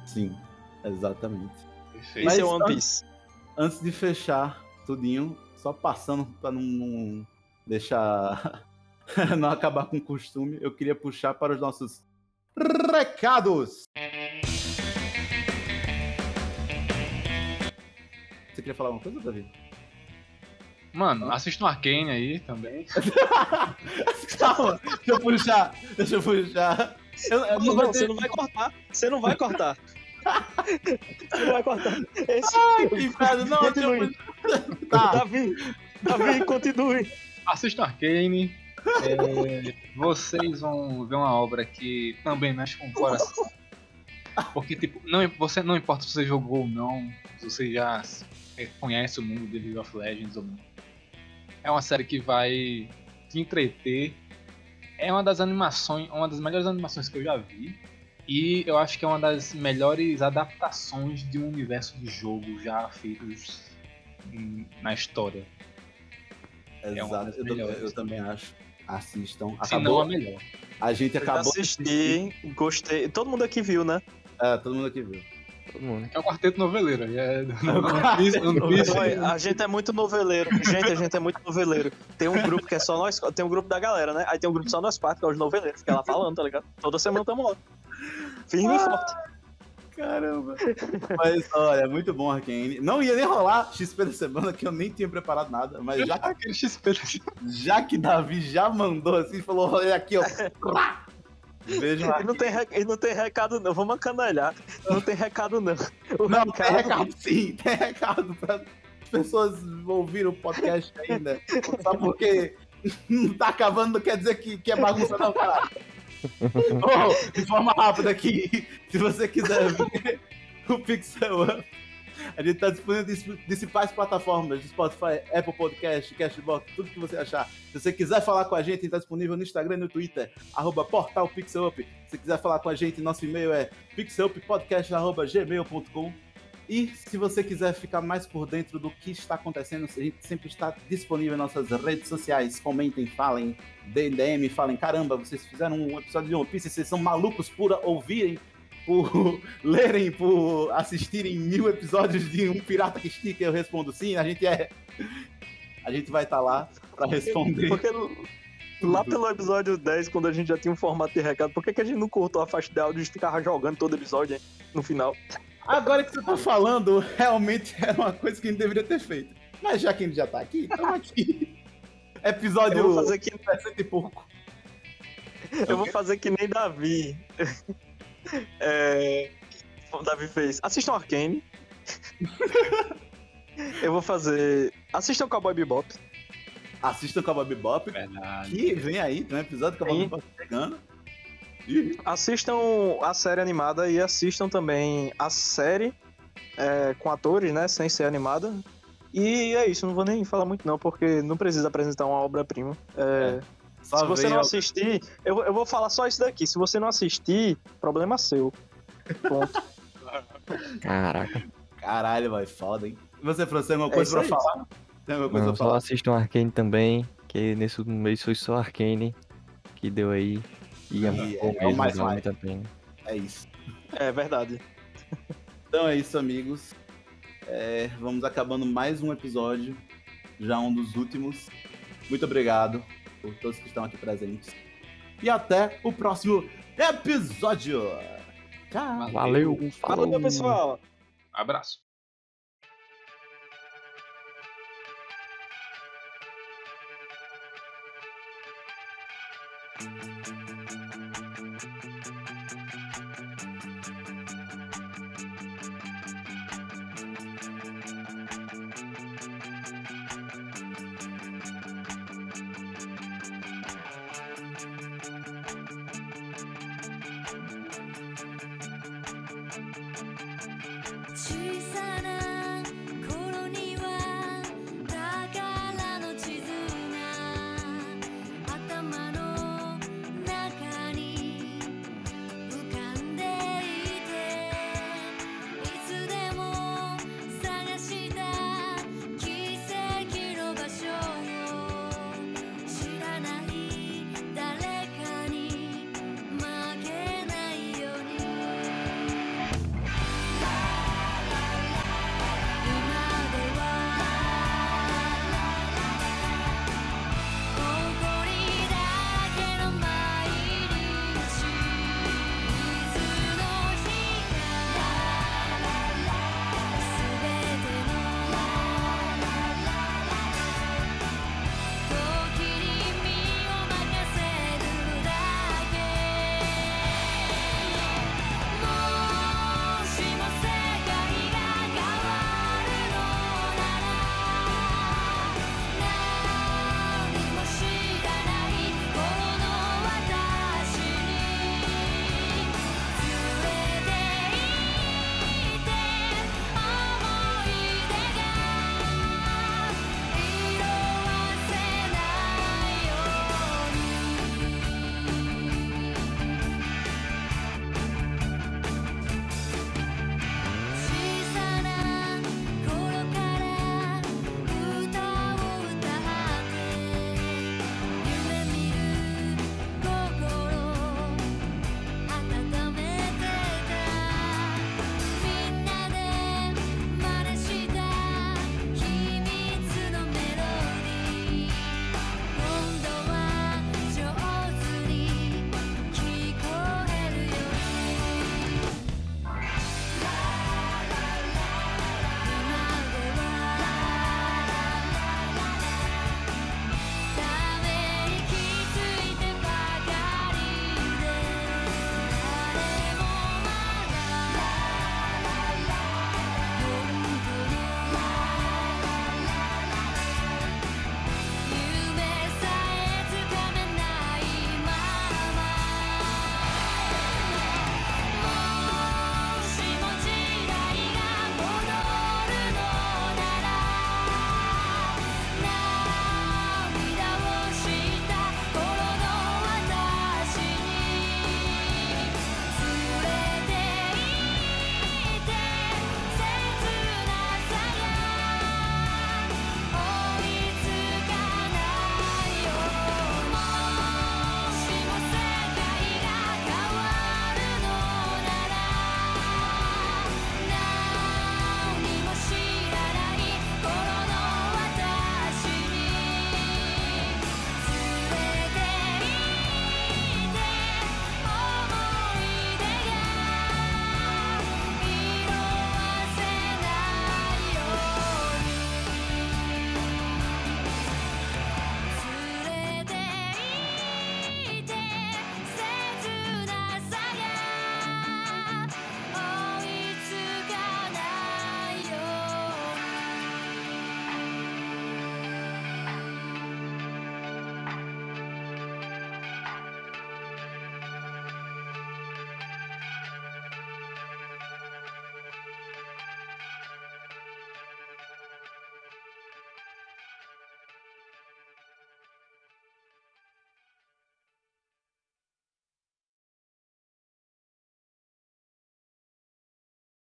Sim, exatamente. Perfeito. Esse é Mas o One Piece. Antes de fechar tudinho, só passando pra não, não deixar. [laughs] não acabar com o costume, eu queria puxar para os nossos recados. Você queria falar alguma coisa, Davi? Mano, assista um Arcane aí também. [laughs] Calma, deixa eu puxar, deixa eu puxar. Eu, eu Não, não vou você ter não vai cortar. Você não vai cortar. Você não vai cortar. Esse... que inferno, não, Continue. [laughs] Tá, Davi, Davi, continue. Assista Arcane. É, vocês vão ver uma obra que também mexe com o coração. Porque, tipo, não, você, não importa se você jogou ou não, se você já é, conhece o mundo de League of Legends ou não. É uma série que vai te entreter. É uma das animações, uma das melhores animações que eu já vi. E eu acho que é uma das melhores adaptações de um universo de jogo já feitos na história. É uma Exato, das eu, também- melhores. eu também acho. Assistam. Se não Acabou. a melhor. A gente Eu acabou. de assisti, gostei. Todo mundo aqui viu, né? É, todo mundo aqui viu. Todo mundo. É o quarteto noveleiro. É. Olha, a gente é muito noveleiro. Gente, a gente é muito noveleiro. Tem um grupo que é só nós, tem um grupo da galera, né? Aí tem um grupo só nós quatro, que é os noveleiros, fica lá falando, tá ligado? Toda semana tamo lá. Firme e forte. Caramba. Mas olha, é muito bom Arcane. Não ia nem rolar XP da semana, que eu nem tinha preparado nada. Mas já, Aquele XP. já que Davi já mandou assim, falou: olha aqui, ó. Vejam E não, tem, re- e não tem recado, não. Vamos acanalhar. Não tem recado, não. O Não, tem recado sim, tem recado pra as pessoas ouvir o podcast ainda. Só porque não tá acabando não quer dizer que, que é bagunça, não, caralho. [laughs] Oh, de forma rápida aqui, se você quiser ver o Pixel Up, a gente tá disponível nas principais plataformas Spotify, Apple Podcast, Cashbox, tudo que você achar. Se você quiser falar com a gente, a gente tá disponível no Instagram e no Twitter, arroba portal Pixel Up. Se quiser falar com a gente, nosso e-mail é pixeluppodcast.gmail.com e se você quiser ficar mais por dentro do que está acontecendo, a gente sempre está disponível em nossas redes sociais. Comentem, falem, DM, falem, caramba, vocês fizeram um episódio de One Piece, vocês são malucos por ouvirem, por [laughs] lerem, por assistirem mil episódios de um pirata que estica, eu respondo sim, a gente é. A gente vai estar lá para responder. Porque lá pelo episódio 10, quando a gente já tinha um formato de recado, por que, que a gente não cortou a faixa de áudio e ficava jogando todo episódio hein, no final? Agora que você tá falando, realmente era [laughs] uma coisa que a gente deveria ter feito. Mas já que a gente já tá aqui, estamos aqui. [laughs] Episódio Eu vou fazer que, 60 e pouco. eu vou fazer que nem Davi. [laughs] É, o Davi fez. Assistam Arcane. eu vou fazer. Assistam Cowboy Bebop. Assistam o Cowboy Bebop, Verdade. que vem aí, tem um episódio do Cowboy. Bebop chegando. Assistam a série animada e assistam também a série é, com atores, né? Sem ser animada. E é isso, não vou nem falar muito não, porque não precisa apresentar uma obra-prima. É, Só se você não assistir, eu, eu vou falar só isso daqui. Se você não assistir, problema seu. Ponto. [laughs] Caraca. Caralho, vai foda, hein? E você, Fran, tem alguma É coisa isso pra aí. falar? Tem alguma coisa Não, pra só falar? assistam Arcane também, que nesse último mês foi só Arcane que deu aí. E é, E bom é o mesmo, mais vale a pena. É isso. É verdade. Então é isso, amigos. É, vamos acabando mais um episódio, já um dos últimos. Muito obrigado por todos que estão aqui presentes. E até o próximo episódio. Tchau. Valeu, falou. Valeu, pessoal. Abraço. 小さ